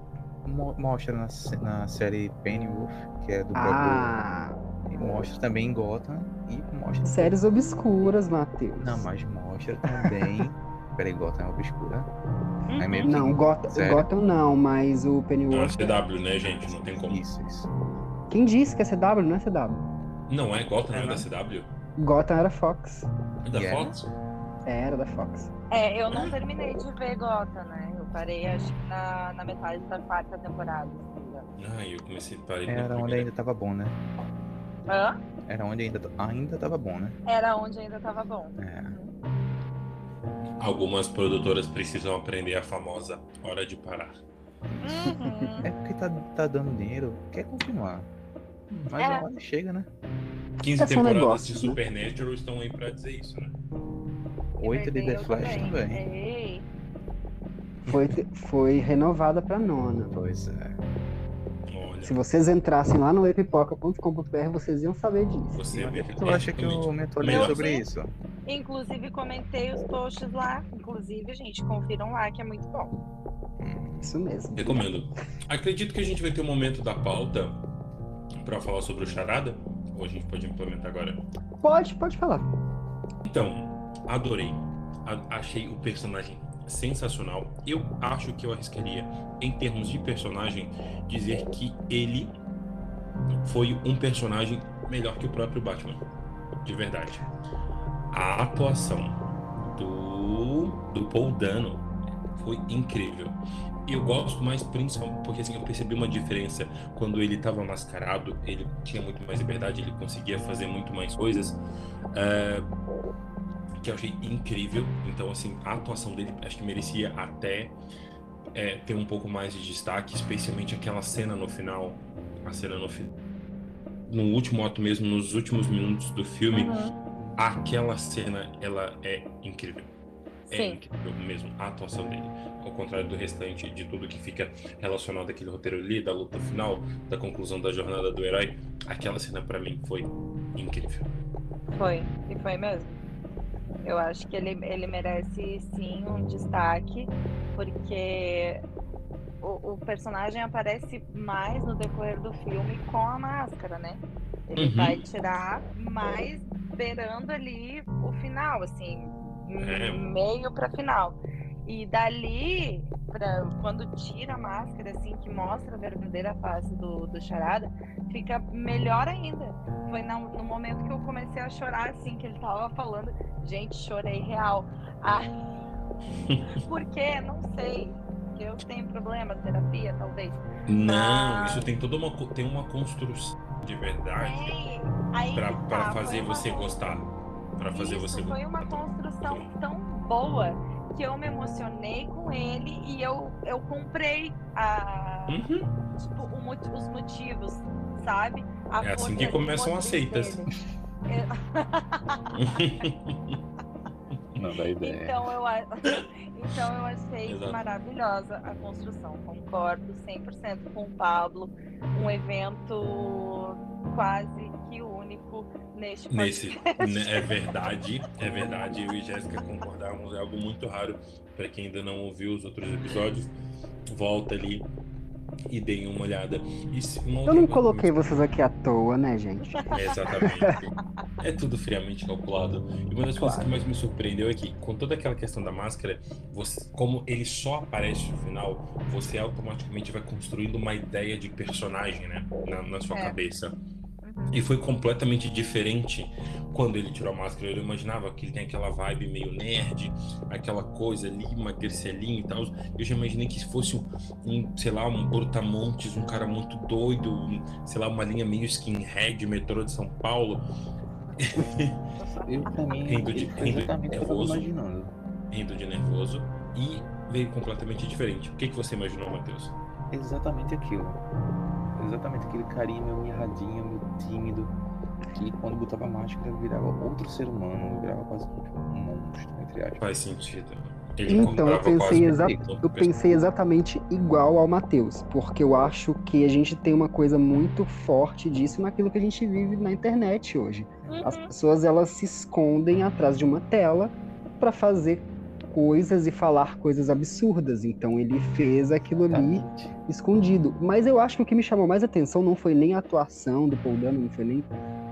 mo- Mostra na, na série Pennyworth, que é do próprio. Ah, e Mostra também em Gotham e mostra. séries obscuras, Matheus. Não, mas mostra também. Peraí, Gotham é obscura. É mesmo? Não, Gotham, Sério? Gotham não, mas o Não é Pennyworth. CW, né, gente? Não tem como. Isso, isso. Quem disse que é CW? Não é CW. Não é Gotham, não é da CW? Gotham era Fox. É da Yeah. Fox? Era da Fox. É, eu não terminei de ver Gota, né? Eu parei, acho que na, na metade da quarta temporada. Ah, eu comecei a parar na Era onde ainda tava bom, né? Hã? Era onde ainda, ainda tava bom, né? Era onde ainda tava bom. É. Algumas produtoras precisam aprender a famosa hora de parar. Uhum. É porque tá, tá dando dinheiro, quer continuar. Mas É. a hora chega, né? 15 É só temporadas negócios, de né? Supernatural estão aí pra dizer isso, né? Oito de The Flash também. Ei, Foi, foi renovada pra nona. Pois é. Olha, Se vocês entrassem lá no epipoca.com.br, vocês iam saber disso. você vê que Tu acha que eu me atualizei sobre isso? Inclusive, comentei os posts lá. Inclusive, gente, confiram lá que é muito bom. Isso mesmo. Recomendo. Acredito que a gente vai ter um momento da pauta pra falar sobre o Charada. Ou a gente pode implementar agora? Pode, pode falar. Então, adorei. A- achei o personagem sensacional. Eu acho que eu arriscaria, em termos de personagem, dizer que ele foi um personagem melhor que o próprio Batman. De verdade. A atuação do, do Paul Dano foi incrível. Eu gosto mais principalmente porque assim, eu percebi uma diferença quando ele estava mascarado, ele tinha muito mais liberdade, ele conseguia fazer muito mais coisas. É, que eu achei incrível. Então, assim, a atuação dele acho que merecia até é, ter um pouco mais de destaque, especialmente aquela cena no final. A cena no final. No último ato mesmo, nos últimos minutos do filme, Uhum. aquela cena, ela é incrível. É Sim. incrível mesmo a atuação dele. Ao contrário do restante de tudo que fica relacionado àquele roteiro ali, da luta final, da conclusão da jornada do herói, aquela cena pra mim foi incrível. Foi, e foi mesmo. Eu acho que ele, ele merece sim um destaque, porque o, o personagem aparece mais no decorrer do filme com a máscara, né? Ele Uhum. vai tirar mais beirando ali o final, assim, É. meio pra final. E dali, pra, quando tira a máscara, assim, que mostra a verdadeira face do, do Charada, fica melhor ainda. Foi na- no momento que eu comecei a chorar, assim, que ele tava falando. Gente, chorei real. Ah, por quê? Não sei. Porque eu tenho problema, terapia, talvez. Não, Ah. isso tem toda uma, tem uma construção de verdade pra tá, fazer foi uma você gostar. Pra fazer Isso, você foi uma construção tão boa que eu me emocionei com ele e eu, eu comprei a, Uhum. tipo, o os motivos, sabe? A É assim que começam as seitas. dele. Não dá ideia. Então eu, então eu achei Exato. maravilhosa a construção. Concordo 100% com o Pablo. Um evento quase polêmico neste Nesse, podcast. né, é verdade, é verdade. Eu e Jéssica concordamos, é algo muito raro. Para quem ainda não ouviu os outros episódios, volta ali e deem uma olhada. E se- uma Eu não coisa coloquei vocês aqui à toa, né, gente? É, Exatamente. É tudo friamente calculado. E uma das coisas que mais me surpreendeu é que, com toda aquela questão da máscara, você- como ele só aparece no final, você automaticamente vai construindo uma ideia de personagem, né? Na, na sua É. cabeça. E foi completamente diferente quando ele tirou a máscara. Eu imaginava que ele tem aquela vibe meio nerd, aquela coisa ali, magricelinho e tal. Eu já imaginei que fosse um, um, sei lá, um brutamontes, um cara muito doido, um, sei lá, uma linha meio skinhead, metrô de São Paulo. Eu, mim, Rindo de- rindo tava nervoso. rindo de nervoso e veio completamente diferente. O que, que você imaginou, Matheus? Exatamente aquilo. Exatamente aquele carinha meio mirradinho, tímido, que quando botava máscara virava outro ser humano, virava quase um monstro, entre aspas. Faz sentido. Então, eu pensei, exa- eu pensei exatamente igual ao Matheus, porque eu acho que a gente tem uma coisa muito forte disso naquilo que a gente vive na internet hoje. As Uhum. pessoas elas se escondem atrás de uma tela para fazer coisas e falar coisas absurdas. Então ele fez aquilo ali Exatamente. escondido. Mas eu acho que o que me chamou mais atenção não foi nem a atuação do Paul Dano, não foi nem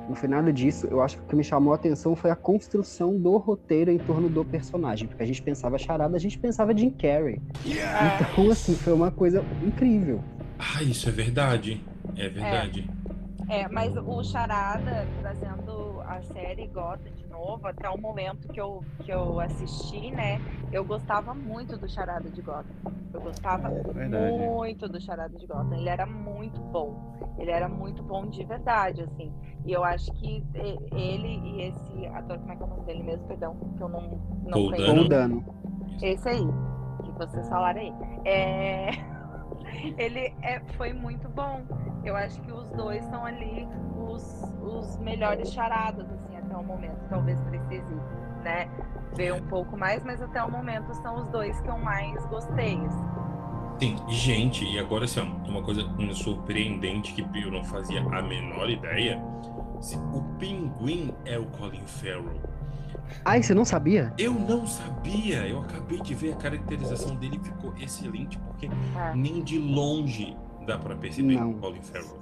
não foi nada disso. Eu acho que o que me chamou a atenção foi a construção do roteiro em torno do personagem, porque a gente pensava charada, a gente pensava Jim Carrey. Então assim, foi uma coisa incrível. Ah, isso é verdade. É verdade. É, mas o Charada, trazendo a série Gotham de novo, até o momento que eu, que eu assisti, né? Eu gostava muito do Charada de Gotham. Eu gostava É verdade. muito do Charada de Gotham. Ele era muito bom. Ele era muito bom de verdade, assim. E eu acho que ele e esse ator, como é que é o nome dele mesmo? Perdão, que eu não, não Paul conheço. Dano. Paul Dano. Esse aí, que vocês falaram aí. É, Ele é, foi muito bom. Eu acho que os dois são ali os, os melhores charadas, assim, até o momento. Talvez precise, né, ver um pouco mais, mas até o momento são os dois que eu mais gostei. assim. Sim, gente, e agora assim, ó, uma coisa surpreendente que eu não fazia a menor ideia. se O pinguim é o Colin Farrell. Ai, você não sabia? Eu não sabia. Eu acabei de ver a caracterização dele e ficou excelente, porque É. nem de longe dá pra perceber Não. o Colin Farrell.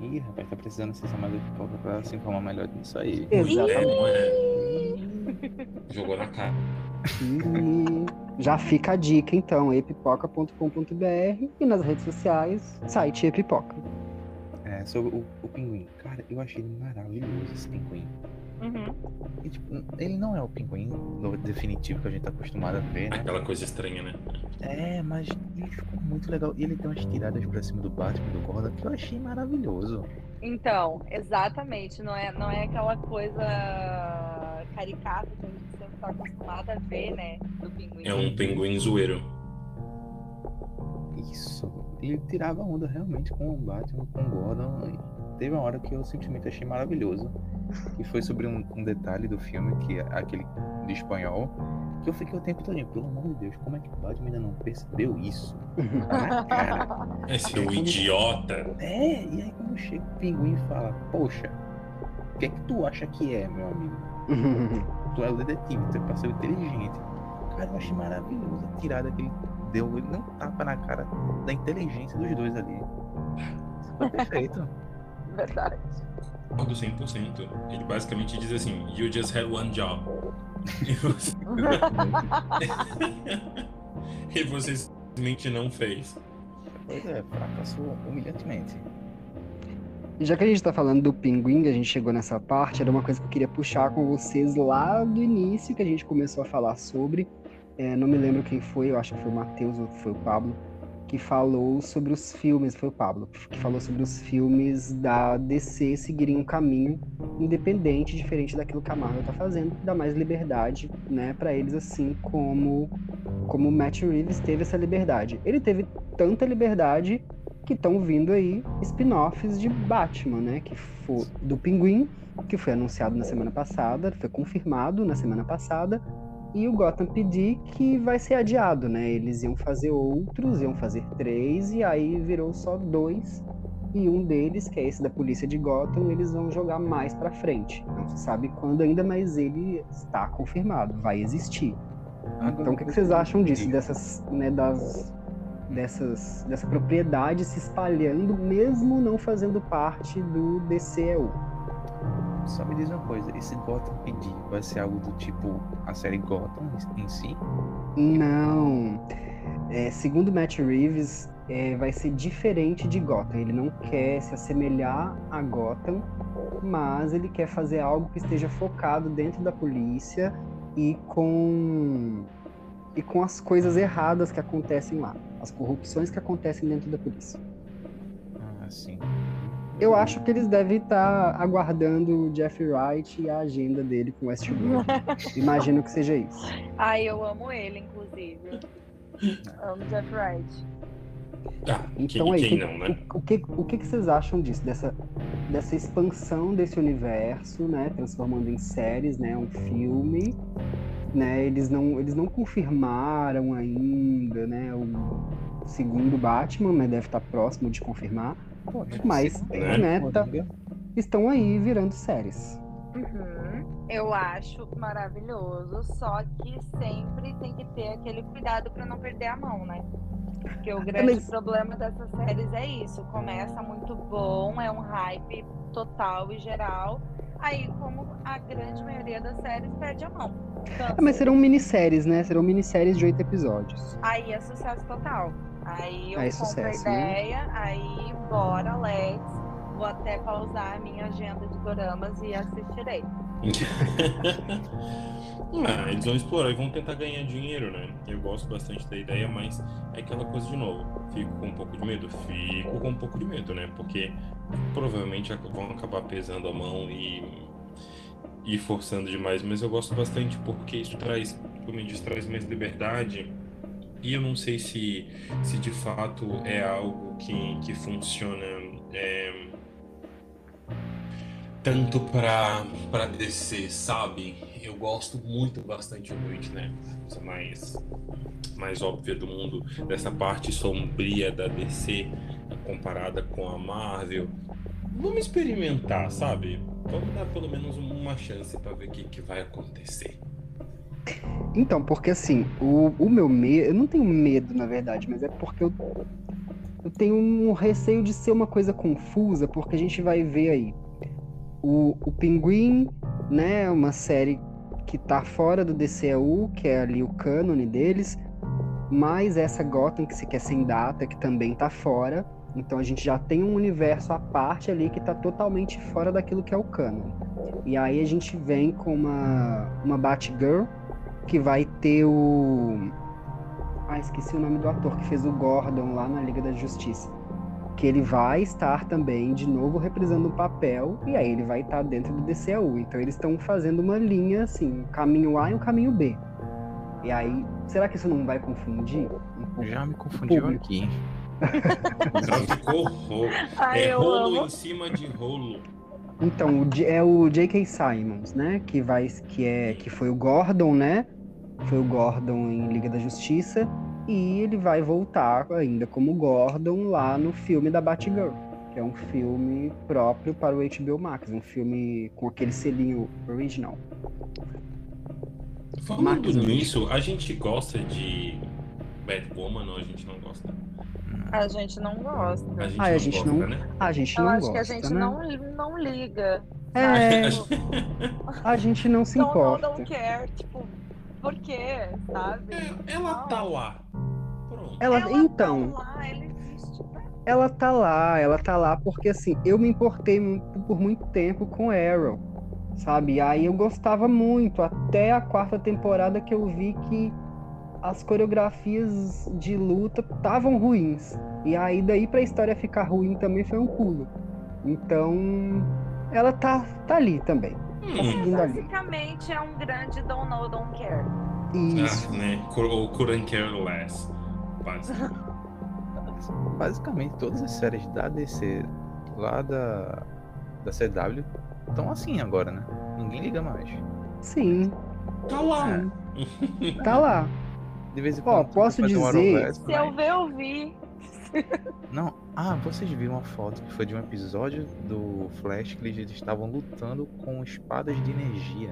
Ih, rapaz, tá precisando acessar mais do pipoca pra se informar melhor disso aí. Exatamente. É? Jogou na cara. E já fica a dica então, epipoca.com.br e nas redes sociais, site epipoca. É, sobre o, o pinguim. Cara, eu achei maravilhoso esse pinguim. Uhum. E, tipo, ele não é o pinguim no definitivo que a gente tá acostumado a ver, né? Aquela coisa estranha, né? É, mas ele ficou muito legal. E ele tem umas tiradas pra cima do Batman do Gordon que eu achei maravilhoso. Então, exatamente. Não é, não é aquela coisa caricata que a gente sempre está acostumado a ver, né? Do pinguim. É um pinguim zoeiro. Isso. Ele tirava onda realmente com o Batman, com o Gordon. E teve uma hora que eu simplesmente achei maravilhoso. Que foi sobre um, um detalhe do filme, que é aquele de espanhol. Que eu fiquei o tempo todo, pelo amor de Deus, como é que o Batman ainda não percebeu isso? Tá na cara. É seu idiota. É, e aí quando chega o pinguim e fala, poxa, o que é que tu acha que é, meu amigo? Tu é o detetive, tu é parceiro inteligente. Cara, eu achei maravilhoso a tirada que ele deu. Ele não tapa na cara da inteligência dos dois ali. Isso foi perfeito. Verdade. Concordo 100%. Ele basicamente diz assim: You just had one job. E você, simplesmente não fez. Pois é, fracassou humilhantemente. Já que a gente tá falando do pinguim, que a gente chegou nessa parte, era uma coisa que eu queria puxar com vocês lá do início, que a gente começou a falar sobre. É, não me lembro quem foi, eu acho que foi o Matheus ou foi o Pablo, que falou sobre os filmes, foi o Pablo, que falou sobre os filmes da DC seguirem um caminho independente, diferente daquilo que a Marvel tá fazendo, que dá mais liberdade, né, para eles, assim como como o Matt Reeves teve essa liberdade. Ele teve tanta liberdade que estão vindo aí spin-offs de Batman, né? Que foi do Pinguim, que foi anunciado na semana passada, foi confirmado na semana passada, e o Gotham PD que vai ser adiado, né? Eles iam fazer outros, iam fazer três, e aí virou só dois e um deles, que é esse da polícia de Gotham, eles vão jogar mais pra frente. Não se sabe quando ainda, mas ele está confirmado, vai existir. Então, o que, que vocês acham disso, dessas, né, das, dessas, dessa propriedade se espalhando, mesmo não fazendo parte do DCEU? Só me diz uma coisa, esse Gotham PD vai ser algo do tipo a série Gotham em si? Não. É, segundo Matt Reeves, é, vai ser diferente de Gotham. Ele não quer se assemelhar a Gotham, mas ele quer fazer algo que esteja focado dentro da polícia e com e com as coisas erradas que acontecem lá, as corrupções que acontecem dentro da polícia. Ah, sim. Eu acho que eles devem estar aguardando o Jeff Wright e a agenda dele com Westworld. Imagino que seja isso. Ai, eu amo ele, inclusive. amo Jeff Wright. Ah, Então quem, aí, quem que- não, né? o, o que, o que que vocês acham disso? Dessa, dessa expansão desse universo, né? Transformando em séries, né? Um filme, né? Eles não, eles não confirmaram ainda, né? O segundo Batman, mas deve estar próximo de confirmar. Pô, Mas, sei, né, pô, tá-. Estão aí virando séries. Uhum. Eu acho maravilhoso, só que sempre tem que ter aquele cuidado para não perder a mão, né? Porque o grande mas- problema dessas séries é isso. Começa muito bom, é um hype total e geral. Aí, como a grande maioria das séries perde a mão. Ah, mas serão minisséries, né? Serão minisséries de oito episódios. Aí é sucesso total. Aí eu Aí compro sucesso, a né? ideia, aí bora, let's. Vou até pausar a minha agenda de doramas e assistirei. ah, eles vão explorar e vão tentar ganhar dinheiro, né? Eu gosto bastante da ideia, mas é aquela coisa de novo. Fico com um pouco de medo? Fico com um pouco de medo, né? Porque provavelmente vão acabar pesando a mão e, e forçando demais. Mas eu gosto bastante porque isso traz, como eu disse, traz mais liberdade. E eu não sei se, se de fato é algo que, que funciona. é, tanto para descer, sabe? Eu gosto muito bastante do né? Coisa mais mais óbvia do mundo dessa parte sombria da DC comparada com a Marvel. Vamos experimentar, sabe? Vamos dar pelo menos uma chance para ver o que, que vai acontecer. Então, porque assim, o, o meu medo. Eu não tenho medo, na verdade, mas é porque eu, eu tenho um receio de ser uma coisa confusa, porque a gente vai ver aí. O, o Pinguim, né? Uma série que tá fora do DCU, que é ali o cânone deles, mais essa Gotham que se quer sem data, que também tá fora. Então a gente já tem um universo à parte ali que tá totalmente fora daquilo que é o cânone. E aí a gente vem com uma, uma Batgirl que vai ter o. Ah, esqueci o nome do ator que fez o Gordon lá na Liga da Justiça. Que ele vai estar também de novo reprisando o papel e aí ele vai estar dentro do DCU. Então eles estão fazendo uma linha assim, um caminho A e um caminho B. E aí, será que isso não vai confundir? um pouco? Já me confundiu Público. aqui. Ai, É rolo amo. em cima de rolo. Então, é o J.K. Simons, né? Que vai, que é, que foi o Gordon, né? Foi o Gordon em Liga da Justiça e ele vai voltar ainda como Gordon lá no filme da Batgirl, que é um filme próprio para o HBO Max, um filme com aquele selinho original. Falando Marcos nisso, a gente gosta de Batwoman ou a gente não gosta? A gente não gosta. A gente Ah, a não gente gosta, não- né? A gente Eu não acho gosta, que a gente né? não, não liga. É, A gente- não se Don't know, importa. don't care. Tipo, por quê? Sabe? É, ela Não. tá lá. Pronto. Ela, Ela então, Tá lá, ela existe. tá? ela tá lá, ela tá lá porque assim, eu me importei por muito tempo com Arrow, sabe? E aí eu gostava muito, até a quarta temporada que eu vi que as coreografias de luta estavam ruins. E aí daí pra história ficar ruim também foi um pulo. Então, ela tá, tá ali também. Hum, ali. Basicamente é um grande don't know, don't care. Isso. ah, né? Ou couldn't care less. Basicamente. Basicamente, todas as séries da DC lá da, da CW estão assim agora, né? Ninguém liga mais. Sim, Tá lá. tá lá. De vez em Ó, quando. posso faz um dizer- Arrowverse, Se eu ver, eu vi. Não, ah, vocês viram uma foto que foi de um episódio do Flash que eles estavam lutando com espadas de energia.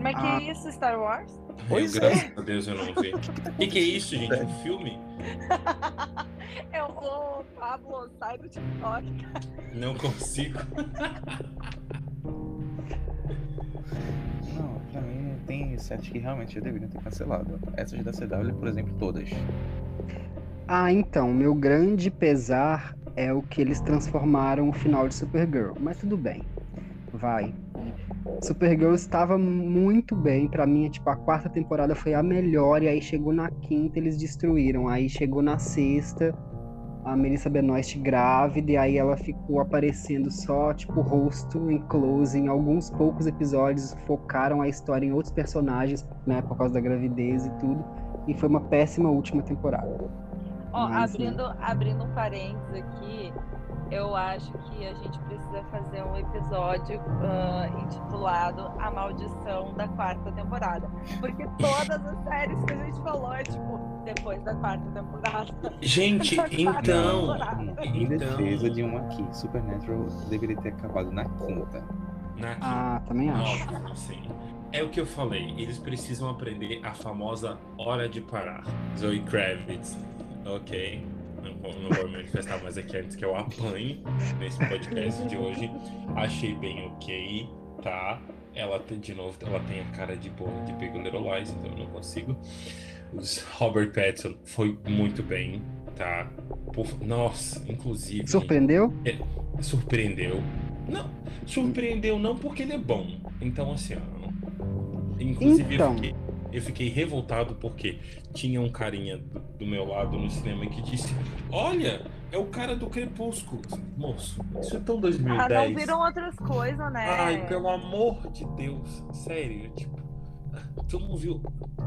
Mas que Ah. isso, Star Wars? Pois eu, é. graças a Deus eu não vi. O que, que é isso, gente? Um filme? Eu vou, Pablo, sai do TikTok. Não consigo. Não, pra mim tem séries que realmente já deveriam ter cancelado. Essas da CW, por exemplo, todas. Ah, então, meu grande pesar é o que eles transformaram o final de Supergirl. Mas tudo bem. Vai. Supergirl estava muito bem. Pra mim, é, tipo, a quarta temporada foi a melhor. E aí chegou na quinta, eles destruíram. Aí chegou na sexta, a Melissa Benoist grávida. E aí ela ficou aparecendo só, tipo, rosto em close. Em alguns poucos episódios, focaram a história em outros personagens, né? Por causa da gravidez e tudo. E foi uma péssima última temporada. Ó, abrindo, abrindo um parênteses aqui, eu acho que a gente precisa fazer um episódio ah, intitulado A Maldição da Quarta Temporada. Porque todas as séries que a gente falou é tipo, depois da quarta temporada. Gente, quarta então. temporada. Em Então- defesa de uma aqui, Supernatural deveria ter acabado na quinta. Na Ah, também acho. Óbvio, sim. É o que eu falei, eles precisam aprender a famosa hora de parar. Zoe Kravitz, ok? Não, vou- não vou me manifestar mais aqui antes que eu apanhe nesse podcast de hoje. Achei bem ok, tá? Ela tem, de novo, ela tem a cara de boa de Big Little Lies, então eu não consigo. Os Robert Pattinson foi muito bem, tá? Por- nossa, inclusive Surpreendeu? surpreendeu. Não, surpreendeu não porque ele é bom. Então, assim, ó, inclusive Então. eu, fiquei, eu fiquei revoltado porque tinha um carinha do, do meu lado no cinema que disse: Olha, é o cara do Crepúsculo. Moço, isso é tão Ah, 2010. não viram outras coisas, né? Ai, pelo amor de Deus, sério, tipo, tu não viu,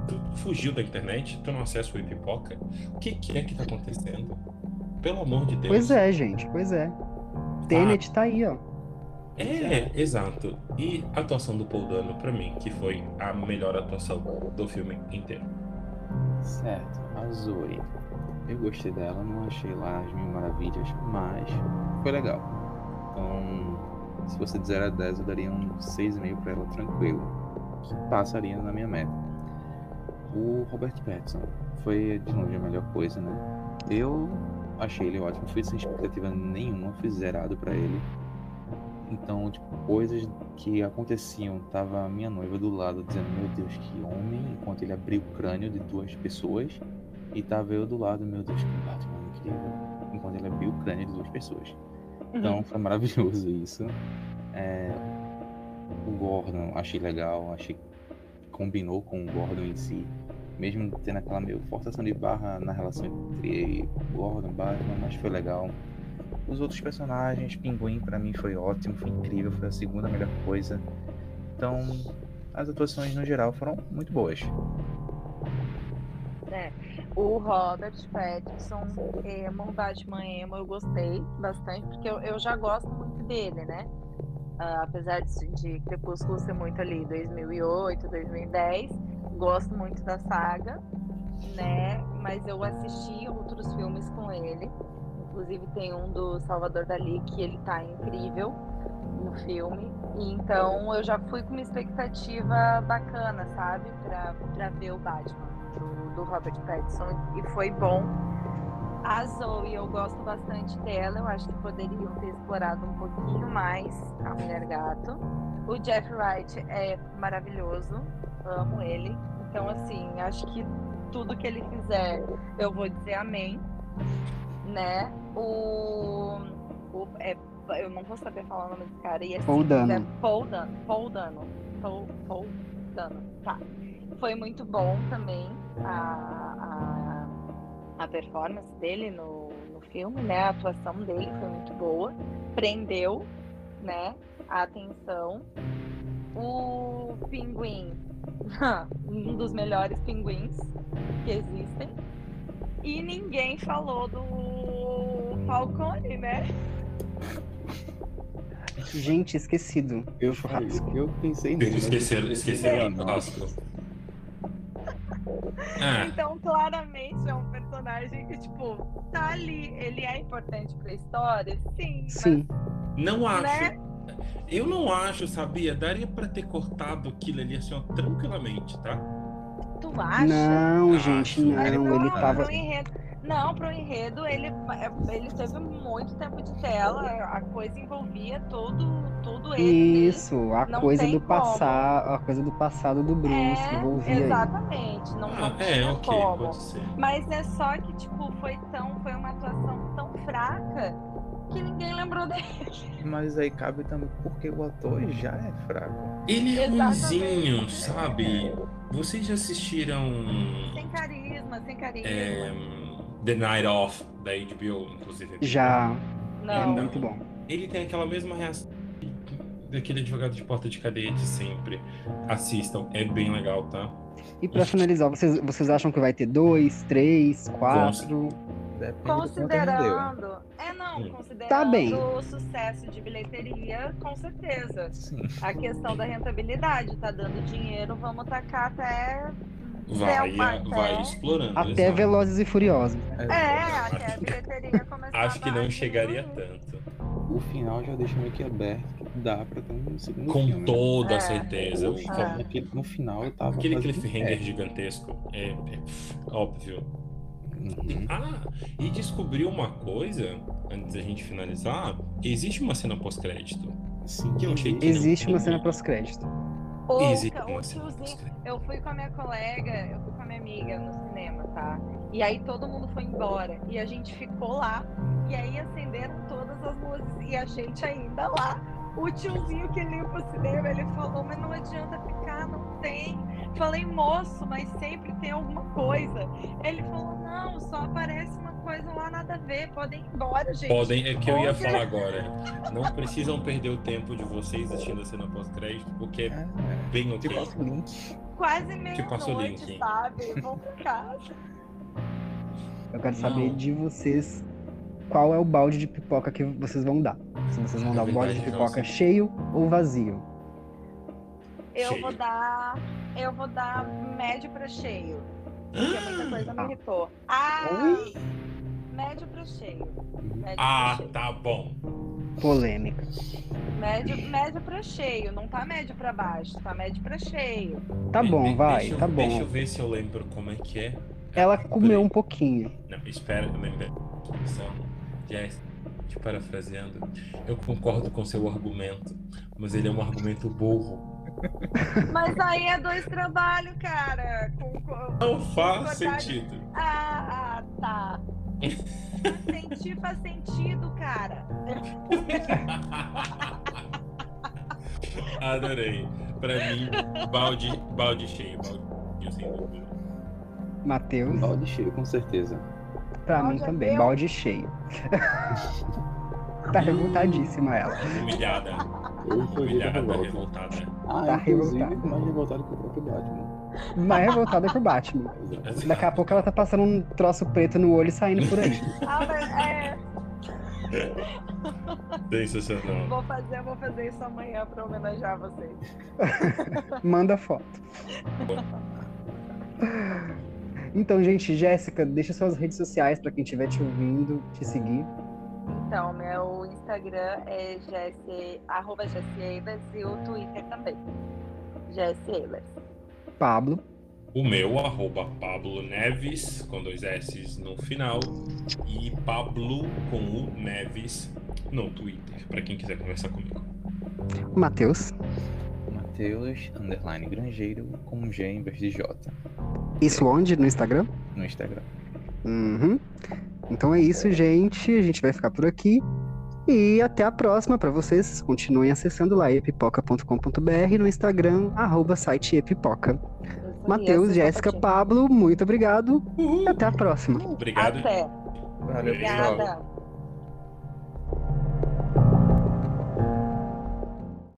tu fugiu da internet, tu não acessa o pipoca, o que, que é que tá acontecendo? Pelo amor de Deus. Pois é, gente, pois é. Tenet tá aí, ó. É, exato. E a atuação do Paul Dano, pra mim, que foi a melhor atuação do filme inteiro. Certo, a Zoe. Eu gostei dela, não achei lá as mil maravilhas, mas foi legal. Então, se você de 0 a 10, eu daria um 6,5 pra ela tranquilo, que passaria na minha meta. O Robert Pattinson foi de longe a melhor coisa, né? Eu achei ele ótimo, fui sem expectativa nenhuma, fui zerado pra ele. Então, tipo, coisas que aconteciam, tava a minha noiva do lado dizendo, meu Deus, que homem, enquanto ele abriu o crânio de duas pessoas, e tava eu do lado, meu Deus, que Batman incrível, enquanto ele abriu o crânio de duas pessoas. Então foi maravilhoso isso. É, o Gordon achei legal, achei que combinou com o Gordon em si, mesmo tendo aquela meio forçação de barra na relação entre Gordon e Batman, mas foi legal. Os outros personagens, Pinguim pra mim foi ótimo, foi incrível, foi a segunda melhor coisa. Então, as atuações no geral foram muito boas. É, o Robert Pattinson, emo, Batman emo, eu gostei bastante, porque eu, eu já gosto muito dele, né? Ah, apesar de, de Crepúsculo ser muito ali 2008, 2010, gosto muito da saga, né? Mas eu assisti outros filmes com ele, inclusive tem um do Salvador Dali que ele tá incrível no filme, então eu já fui com uma expectativa bacana, sabe? Pra, pra ver o Batman do, do Robert Pattinson e foi bom. A Zoe, eu gosto bastante dela, eu acho que poderiam ter explorado um pouquinho mais a Mulher Gato. O Jeff Wright é maravilhoso, amo ele. Então, assim, acho que tudo que ele fizer, eu vou dizer amém, né? O, o é, eu não vou saber falar o nome desse cara. E assim, Paul Dano. é Paul Dano. Paul Dano. Paul, Paul Dano. Tá. Foi muito bom também a, a, a performance dele no, no filme, né? A atuação dele foi muito boa. Prendeu, né? A atenção. O pinguim, um dos melhores pinguins que existem. E ninguém falou do Falcone, né? Gente, esquecido. Eu, Churrasco. eu pensei nele. mas Esqueceram, eu- esqueceram o churrasco. Ah, Então, claramente, é um personagem que, tipo, tá ali. Ele é importante pra história? Sim. Sim. Não acho. Né? Eu não acho, sabia? Daria pra ter cortado aquilo ali assim, ó, tranquilamente, tá? Tu acha? Não, Ah, gente, Mas não. Ele tava. pro enredo, não, pro enredo, ele, ele teve muito tempo de tela. A coisa envolvia todo, todo ele. Isso, a Não coisa do como. passado, a coisa do passado do Bruce É, envolvia ele. exatamente. Não, Ah, não é, tinha ok, como. pode ser. Mas é só que, tipo, foi tão. Foi uma atuação tão fraca que ninguém lembrou dele. Mas aí cabe também porque o ator já é fraco. Ele é Exatamente. ruimzinho, sabe? Vocês já assistiram Sem carisma, sem carisma. é, The Night Off da HBO, inclusive? Já é não. muito bom. Ele tem aquela mesma reação daquele advogado de porta de cadeia de sempre. Assistam, é bem legal, tá? E pra finalizar, vocês, vocês acham que vai ter dois, três, quatro? Depende rendeu. Considerando. É, não, considerando Tá bem. o sucesso de bilheteria, com certeza. Sim. A questão da rentabilidade, tá dando dinheiro, vamos tacar até. Vai, Selma, vai até- explorando. Até exato. Velozes e Furiosos. É, até a bilheteria começar Acho que não chegaria tanto. O final já deixa meio que aberto dá pra ter um segundo Com filme. toda É. certeza. Que aquele- no final eu tava. Aquele cliffhanger pé. gigantesco é, é, óbvio. Uhum. Ah, e descobri uma coisa, antes da gente finalizar, existe uma cena pós-crédito. Sim, Que eu achei que- Existe uma cena pós-crédito. Ou Existe o uma cena tiozinho. pós-crédito. Eu fui com a minha colega, eu fui com a minha amiga no cinema, tá? E aí todo mundo foi embora. E a gente ficou lá. E aí acenderam todas as luzes. E a gente ainda lá. O tiozinho que limpa o cinema, ele falou, mas não adianta ficar, não tem. Falei, moço, mas sempre tem alguma coisa. Ele falou, não, só aparece uma coisa lá, nada a ver. Podem ir embora, gente. Podem, é que eu ia falar agora. Não precisam perder o tempo de vocês assistindo a cena pós-crédito, porque é É, bem ok. te passo o link. Quase Te passo o meia-noite, link. sabe? Vão pra casa. Eu quero saber Não. de vocês qual é o balde de pipoca que vocês vão dar. Se vocês vão É dar o balde de pipoca cheio ou vazio. Eu Cheio. vou dar. Eu vou dar médio pra cheio. Porque muita coisa me irritou. Ah! Médio pra cheio. Médio Ah, pra cheio. tá bom. Polêmica. Médio, médio pra cheio. Não tá médio pra baixo, tá médio pra cheio. Tá bom, de- vai, deixa eu- tá bom. Deixa eu ver se eu lembro como é que é. Ela comeu um pouquinho. Não, espera, eu lembrei. Só, Jess, te parafraseando, eu concordo com seu argumento, mas ele é um argumento burro. Mas aí é dois trabalhos, cara. Com, com- Não faz Verdade. sentido. Ah, tá. Faz sentido, faz sentido, cara. Adorei. Pra mim, balde, balde cheio, balde sem dúvida. Matheus, Balde cheio, com certeza. pra mim Balde é também, meu. balde cheio. tá revoltadíssima ela. Humilhada, Revolta. revoltada. Ah, Tá inclusive, revoltado. mais revoltado que o próprio Batman. Mais revoltada por Batman. Exato. Daqui a pouco ela tá passando um troço preto no olho e saindo por aí. Ah, mas é. Sensacional. Vou fazer, vou fazer isso amanhã pra homenagear vocês. Manda foto. Então, gente, Jéssica, deixa suas redes sociais pra quem estiver te ouvindo, te seguir. Então, meu Instagram é Jessie, arroba e o Twitter também. Eilers. Pablo. O meu, arroba Pablo Neves, com dois S no final, e Pablo com o Neves no Twitter, pra quem quiser conversar comigo. Matheus. Matheus, underline granjeiro, com G em vez de J, Isso onde? No Instagram? no Instagram. Uhum. Então é isso, gente. A gente vai ficar por aqui. E até a próxima para vocês. Continuem acessando lá epipoca.com.br no Instagram, arroba site epipoca. Matheus, assista Jéssica. Pablo, muito obrigado. Uhul. E até a próxima. Obrigado. Até. Valeu, pessoal. Obrigada.